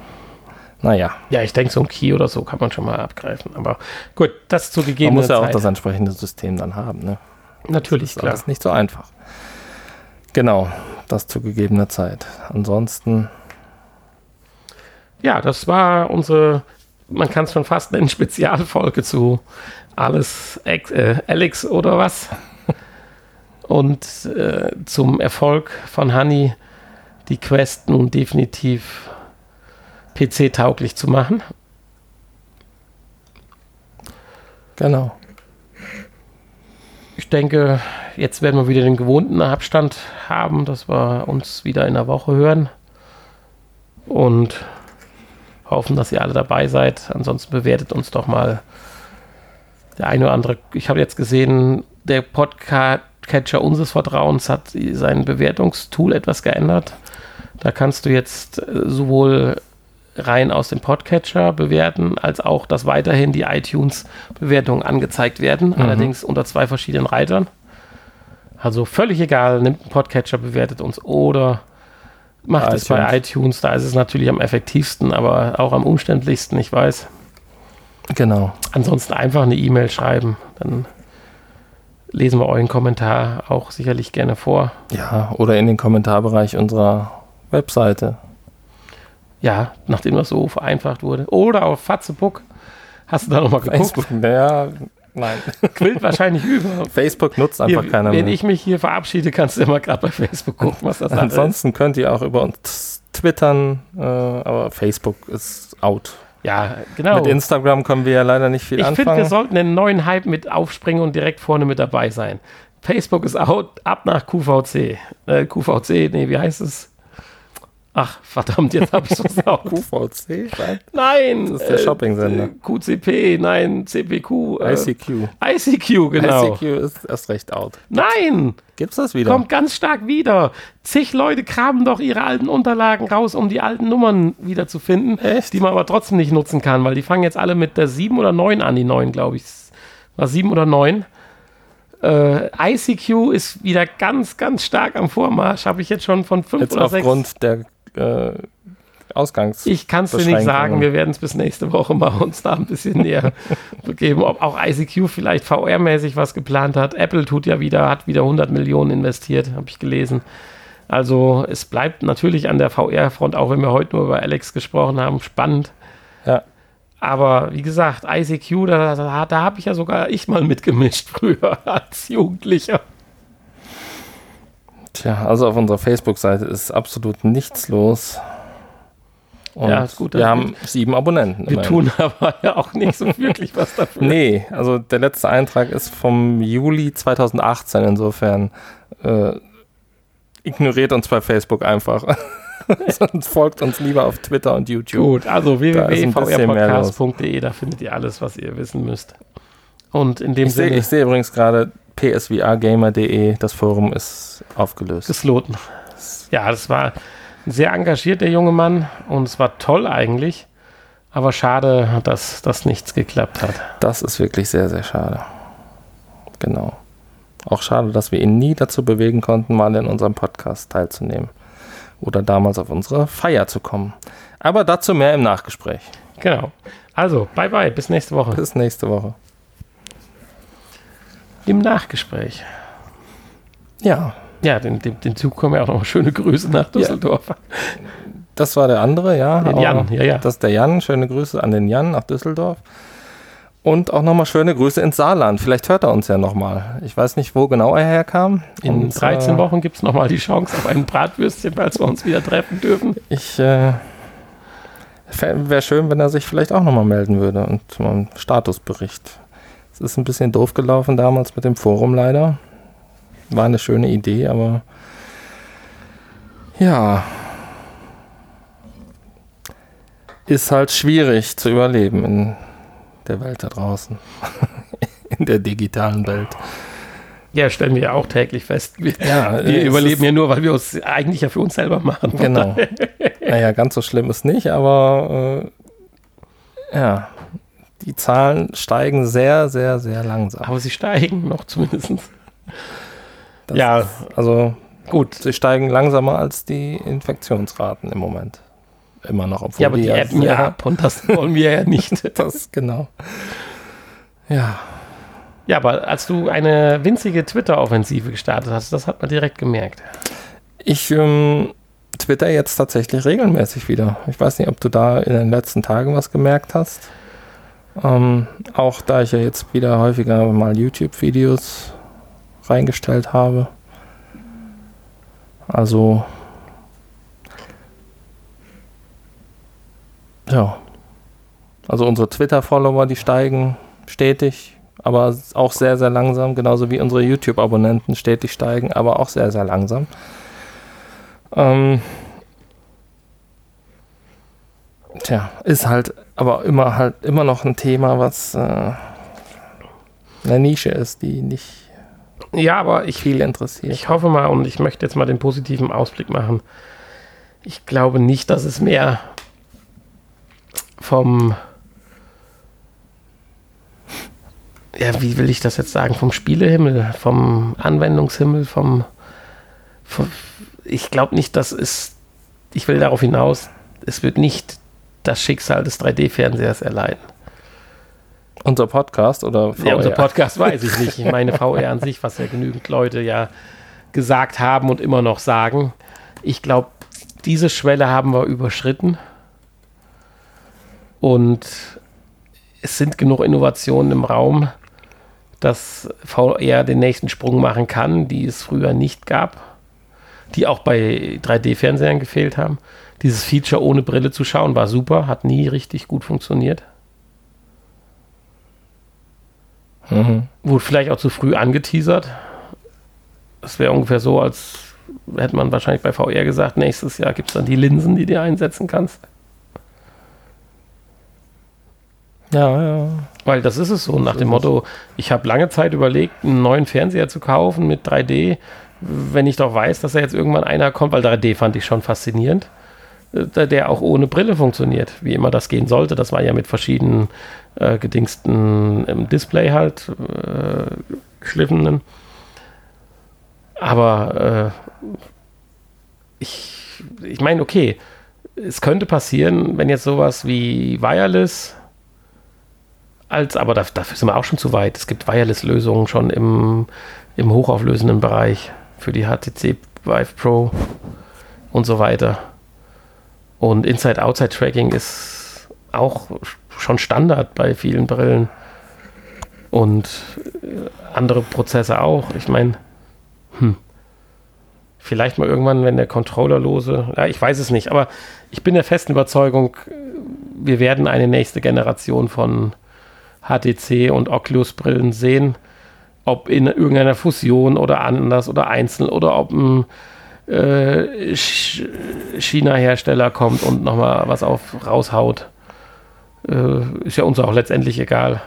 Naja, Ja, ich denke, so ein Key oder so kann man schon mal abgreifen. Aber gut, das zu man gegebener muss ja auch Zeit. das entsprechende System dann haben. Ne? Natürlich, Das ist klar. alles nicht so einfach. Genau, das zu gegebener Zeit. Ansonsten, Ja, das war unsere, man kann es schon fast nennen, Spezialfolge zu alles äh, Alex oder was. Und äh, zum Erfolg von Honey die Quest nun definitiv PC-tauglich zu machen. genau. Ich denke, jetzt werden wir wieder den gewohnten Abstand haben, dass wir uns wieder in der Woche hören. Und hoffen, dass ihr alle dabei seid. Ansonsten bewertet uns doch mal der eine oder andere. Ich habe jetzt gesehen, der Podcatcher unseres Vertrauens hat sein Bewertungstool etwas geändert. Da kannst du jetzt äh, sowohl rein aus dem Podcatcher bewerten, als auch, dass weiterhin die iTunes-Bewertungen angezeigt werden, allerdings unter zwei verschiedenen Reitern. Also völlig egal, nimmt einen Podcatcher, bewertet uns oder macht es bei iTunes. Da ist es natürlich am effektivsten, aber auch am umständlichsten, ich weiß. Genau. Ansonsten einfach eine E-Mail schreiben, dann lesen wir euren Kommentar auch sicherlich gerne vor. Ja, oder in den Kommentarbereich unserer Webseite. Ja, nachdem das so vereinfacht wurde. Oder auf Fatzebook. Hast du da nochmal geguckt? Facebook. Ja, Nein. Quillt wahrscheinlich über. Facebook nutzt einfach Hier, keiner wenn mehr. ich mich hier verabschiede, kannst du immer gerade bei Facebook gucken, was das alles ist. Ansonsten könnt ihr auch über uns twittern, äh, aber Facebook ist out. Ja, genau. Mit Instagram können wir ja leider nicht viel Ich finde, anfangen. wir sollten einen neuen Hype mit aufspringen und direkt vorne mit dabei sein. Facebook ist out, ab nach QVC. Äh, QVC, nee, wie heißt es? Ach, verdammt, jetzt habe ich es versaut. QVC? Nein. Nein! Das ist der Shopping-Sender. äh, QCP, nein, CPQ. Äh, ICQ. ICQ, genau. ICQ ist erst recht out. Nein! Gibt's das wieder? Kommt ganz stark wieder. Zig Leute kramen doch ihre alten Unterlagen raus, um die alten Nummern wieder zu finden, Echt? die man aber trotzdem nicht nutzen kann, weil die fangen jetzt alle mit der 7 oder 9 an, die neuen, glaube ich. War 7 oder 9. Äh, ICQ ist wieder ganz, ganz stark am Vormarsch. Habe ich jetzt schon von 5 Jetzt oder 6. aufgrund der äh, Ausgangs... Ich kann es dir nicht sagen. Wir werden es bis nächste Woche mal uns da ein bisschen näher begeben, ob auch ICQ vielleicht VR-mäßig was geplant hat. Apple tut ja wieder, hat wieder 100 Millionen investiert, habe ich gelesen. Also es bleibt natürlich an der VR-Front, auch wenn wir heute nur über Alex gesprochen haben, spannend. Ja. Aber wie gesagt, ICQ, da, da, da habe ich ja sogar ich mal mitgemischt früher als Jugendlicher. Tja, also auf unserer Facebook-Seite ist absolut nichts los. Und Ja, ist gut, wir haben sieben Abonnenten. Wir tun aber ja auch nicht so wirklich was dafür. Nee, also der letzte Eintrag ist vom Juli 2018, insofern äh, ignoriert uns bei Facebook einfach. Sonst folgt uns lieber auf Twitter und YouTube. Gut, also www.vrpodcast.de, da findet ihr alles, was ihr wissen müsst. Und in dem Ich sehe Sinne, ich seh übrigens gerade psvrgamer.de, das Forum ist aufgelöst. gesloten. Ja, das war sehr engagiert, der junge Mann, und es war toll eigentlich. Aber schade, dass das nichts geklappt hat. Das ist wirklich sehr, sehr schade. Genau. Auch schade, dass wir ihn nie dazu bewegen konnten, mal in unserem Podcast teilzunehmen. Oder damals auf unsere Feier zu kommen. Aber dazu mehr im Nachgespräch. Genau. Also, bye bye, bis nächste Woche. Bis nächste Woche. Im Nachgespräch. Ja, Ja, den, den, den Zug kommen ja auch noch schöne Grüße nach Düsseldorf. das war der andere, ja. Den Jan, ja, ja. Das ist der Jan. Schöne Grüße an den Jan nach Düsseldorf. Und auch nochmal schöne Grüße ins Saarland. Vielleicht hört er uns ja nochmal. Ich weiß nicht, wo genau er herkam. In Und, 13 äh, Wochen gibt es nochmal die Chance auf ein Bratwürstchen, falls wir uns wieder treffen dürfen. Ich äh, wäre schön, wenn er sich vielleicht auch nochmal melden würde und mal einen Statusbericht. Es ist ein bisschen doof gelaufen damals mit dem Forum leider. War eine schöne Idee, aber ja. Ist halt schwierig zu überleben in der Welt da draußen. in der digitalen Welt. Ja, stellen wir ja auch täglich fest. Wir, Ja, wir es überleben ja nur, weil wir uns eigentlich ja für uns selber machen. Genau. naja, ganz so schlimm ist nicht, aber äh, ja, die Zahlen steigen sehr, sehr, sehr langsam. Aber sie steigen noch zumindest. Das ja, ist, also gut. sie steigen langsamer als die Infektionsraten im Moment. Immer noch, obwohl Ja, aber die ebben ja sehr- ab und das wollen wir ja nicht. Das, genau. Ja, Ja, aber als du eine winzige Twitter-Offensive gestartet hast, das hat man direkt gemerkt. ich ähm, twitter jetzt tatsächlich regelmäßig wieder. Ich weiß nicht, ob du da in den letzten Tagen was gemerkt hast. Ähm, auch da ich ja jetzt wieder häufiger mal YouTube-Videos reingestellt habe. Also, ja. Also unsere Twitter-Follower, die steigen stetig, aber auch sehr, sehr langsam, genauso wie unsere YouTube-Abonnenten stetig steigen, aber auch sehr, sehr langsam. Ähm, tja, ist halt aber immer halt immer noch ein Thema, was äh, eine Nische ist, die nicht Ja, aber ich, viel interessiert. ich hoffe mal und ich möchte jetzt mal den positiven Ausblick machen. Ich glaube nicht, dass es mehr vom ja, wie will ich das jetzt sagen, vom Spielehimmel, vom Anwendungshimmel, vom, vom ich glaube nicht, dass es, ich will darauf hinaus, es wird nicht das Schicksal des 3D-Fernsehers erleiden. unser Podcast oder Ja, unser VR? Podcast weiß ich nicht. Ich meine VR an sich, was ja genügend Leute ja gesagt haben und immer noch sagen. Ich glaube, diese Schwelle haben wir überschritten. Und es sind genug Innovationen im Raum, dass VR den nächsten Sprung machen kann, die es früher nicht gab, die auch bei 3D-Fernsehern gefehlt haben. Dieses Feature ohne Brille zu schauen war super, hat nie richtig gut funktioniert. Mhm. Wurde vielleicht auch zu früh angeteasert. Das wäre ungefähr so, als hätte man wahrscheinlich bei VR gesagt, nächstes Jahr gibt es dann die Linsen, die du einsetzen kannst. Ja, ja. Weil das ist es so, nach dem Motto, ich habe lange Zeit überlegt, einen neuen Fernseher zu kaufen mit 3D, wenn ich doch weiß, dass da jetzt irgendwann einer kommt, weil 3D fand ich schon faszinierend, äh, der auch ohne Brille funktioniert, wie immer das gehen sollte. Das war ja mit verschiedenen äh, gedingsten im Display halt, äh, geschliffenen. Aber äh, ich, ich meine, okay, es könnte passieren, wenn jetzt sowas wie Wireless als, aber dafür sind wir auch schon zu weit. Es gibt Wireless-Lösungen schon im, im hochauflösenden Bereich für die HTC Vive Pro und so weiter. Und Inside-Outside-Tracking ist auch schon Standard bei vielen Brillen. Und äh, andere Prozesse auch. Ich meine, hm, vielleicht mal irgendwann, wenn der Controllerlose, ja, ich weiß es nicht, aber ich bin der festen Überzeugung, wir werden eine nächste Generation von HTC und Oculus-Brillen sehen, ob in irgendeiner Fusion oder anders oder einzeln oder ob ein äh, China-Hersteller kommt und nochmal was auf raushaut. Äh, ist ja uns auch letztendlich egal.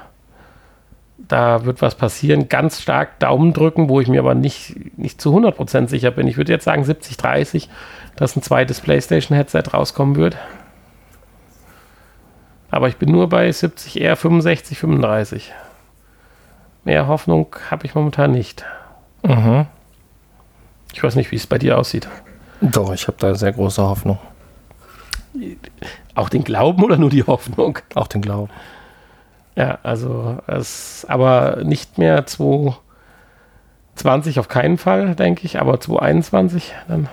Da wird was passieren. Ganz stark Daumen drücken, wo ich mir aber nicht, nicht zu 100% sicher bin. Ich würde jetzt sagen 70, 30, dass ein zweites PlayStation-Headset rauskommen wird. Aber ich bin nur bei 70, eher 65, 35. Mehr Hoffnung habe ich momentan nicht. Mhm. Ich weiß nicht, wie es bei dir aussieht. Doch, ich habe da sehr große Hoffnung. Auch den Glauben oder nur die Hoffnung? Auch den Glauben. Ja, also es aber nicht mehr 2020 auf keinen Fall, denke ich, aber 2021 dann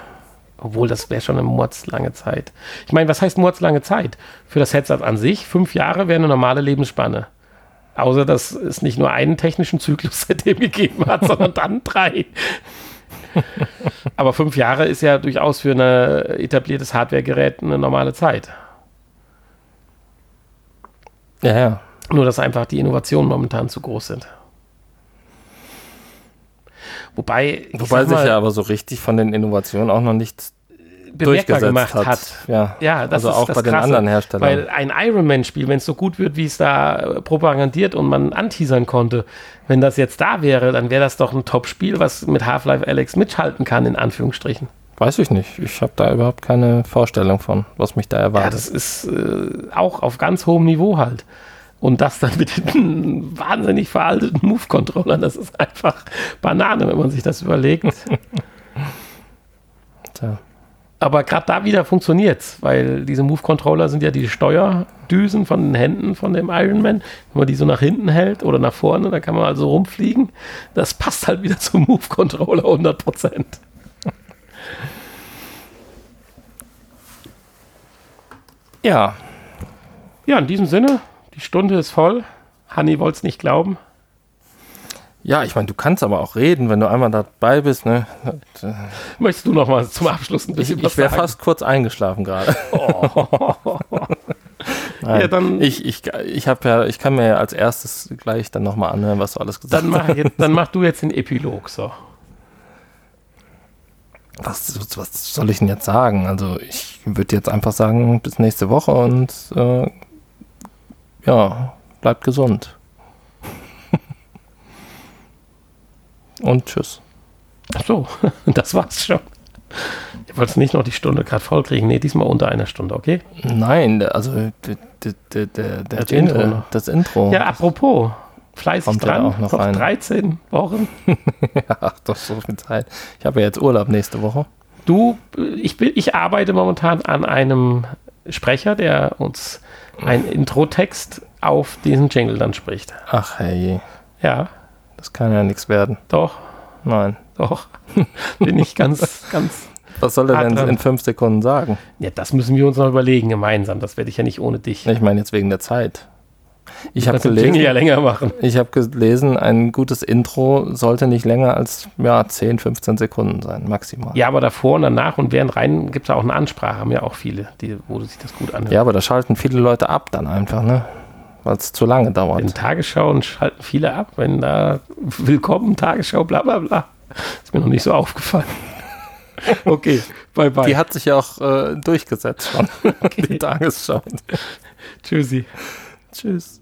obwohl, das wäre schon eine mordslange Zeit. Ich meine, was heißt mordslange Zeit? Für das Headset an sich, fünf Jahre wäre eine normale Lebensspanne. Außer, dass es nicht nur einen technischen Zyklus seitdem gegeben hat, sondern dann drei. Aber fünf Jahre ist ja durchaus für ein etabliertes Hardware-Gerät eine normale Zeit. Ja, ja. Nur, dass einfach die Innovationen momentan zu groß sind. Wobei, Wobei sich ja aber so richtig von den Innovationen auch noch nichts bemerkbar gemacht hat. hat. Ja, ja das also ist auch das bei Krasse, den anderen Herstellern. Weil ein Ironman-Spiel, wenn es so gut wird, wie es da propagandiert und man anteasern konnte, wenn das jetzt da wäre, dann wäre das doch ein Top-Spiel, was mit Half-Life Alex mitschalten kann, in Anführungsstrichen. Weiß ich nicht. Ich habe da überhaupt keine Vorstellung von, was mich da erwartet. Ja, das ist äh, auch auf ganz hohem Niveau halt. Und das dann mit den wahnsinnig veralteten Move-Controllern, das ist einfach Banane, wenn man sich das überlegt. Tja. Aber gerade da wieder funktioniert es, weil diese Move-Controller sind ja die Steuerdüsen von den Händen von dem Ironman. Wenn man die so nach hinten hält oder nach vorne, dann kann man also rumfliegen. Das passt halt wieder zum Move-Controller 100%. ja. Ja, in diesem Sinne, die Stunde ist voll. Hanni wollte es nicht glauben. Ja, ich meine, du kannst aber auch reden, wenn du einmal dabei bist. Ne? Möchtest du noch mal zum Abschluss ein bisschen ich, was Ich wäre fast kurz eingeschlafen gerade. Oh. Ja, dann, ich, ich, ich, ja, ich kann mir ja als erstes gleich dann nochmal anhören, was du alles gesagt dann mach, jetzt, dann mach du jetzt den Epilog. So. Was, was soll ich denn jetzt sagen? Also ich würde jetzt einfach sagen, bis nächste Woche und äh, ja, bleibt gesund. Und tschüss. Ach so, das war's schon. Du wolltest nicht noch die Stunde gerade voll kriegen. Nee, diesmal unter einer Stunde, okay? Nein, also das, Intro das Intro. Ja, apropos, fleißig Kommt dran, auch noch, noch 13 Wochen. ja, doch so viel Zeit. Ich habe ja jetzt Urlaub nächste Woche. Du, ich, ich arbeite momentan an einem Sprecher, der uns einen Intro-Text auf diesen Jingle dann spricht. Ach hey. Ja. Das kann ja nichts werden. Doch. Nein. Doch. Bin ich ganz, ganz. Was soll er denn dran. in fünf Sekunden sagen? Ja, das müssen wir uns noch überlegen gemeinsam. Das werde ich ja nicht ohne dich. Ich meine jetzt wegen der Zeit. Ich habe Jingle ja gelesen, länger machen. ich habe gelesen, ein gutes Intro sollte nicht länger als ja, 10, 15 Sekunden sein, maximal. Ja, aber davor und danach und während rein gibt es auch eine Ansprache, haben ja auch viele, die, wo sich das gut anhört. Ja, aber da schalten viele Leute ab dann einfach, ne? Weil es zu lange In dauert. Tagesschauen schalten viele ab, wenn da Willkommen, Tagesschau, bla bla bla. Ist mir noch nicht so aufgefallen. Okay, bye bye. Die hat sich ja auch äh, durchgesetzt schon. Die Tagesschau. Tschüssi. Tschüss.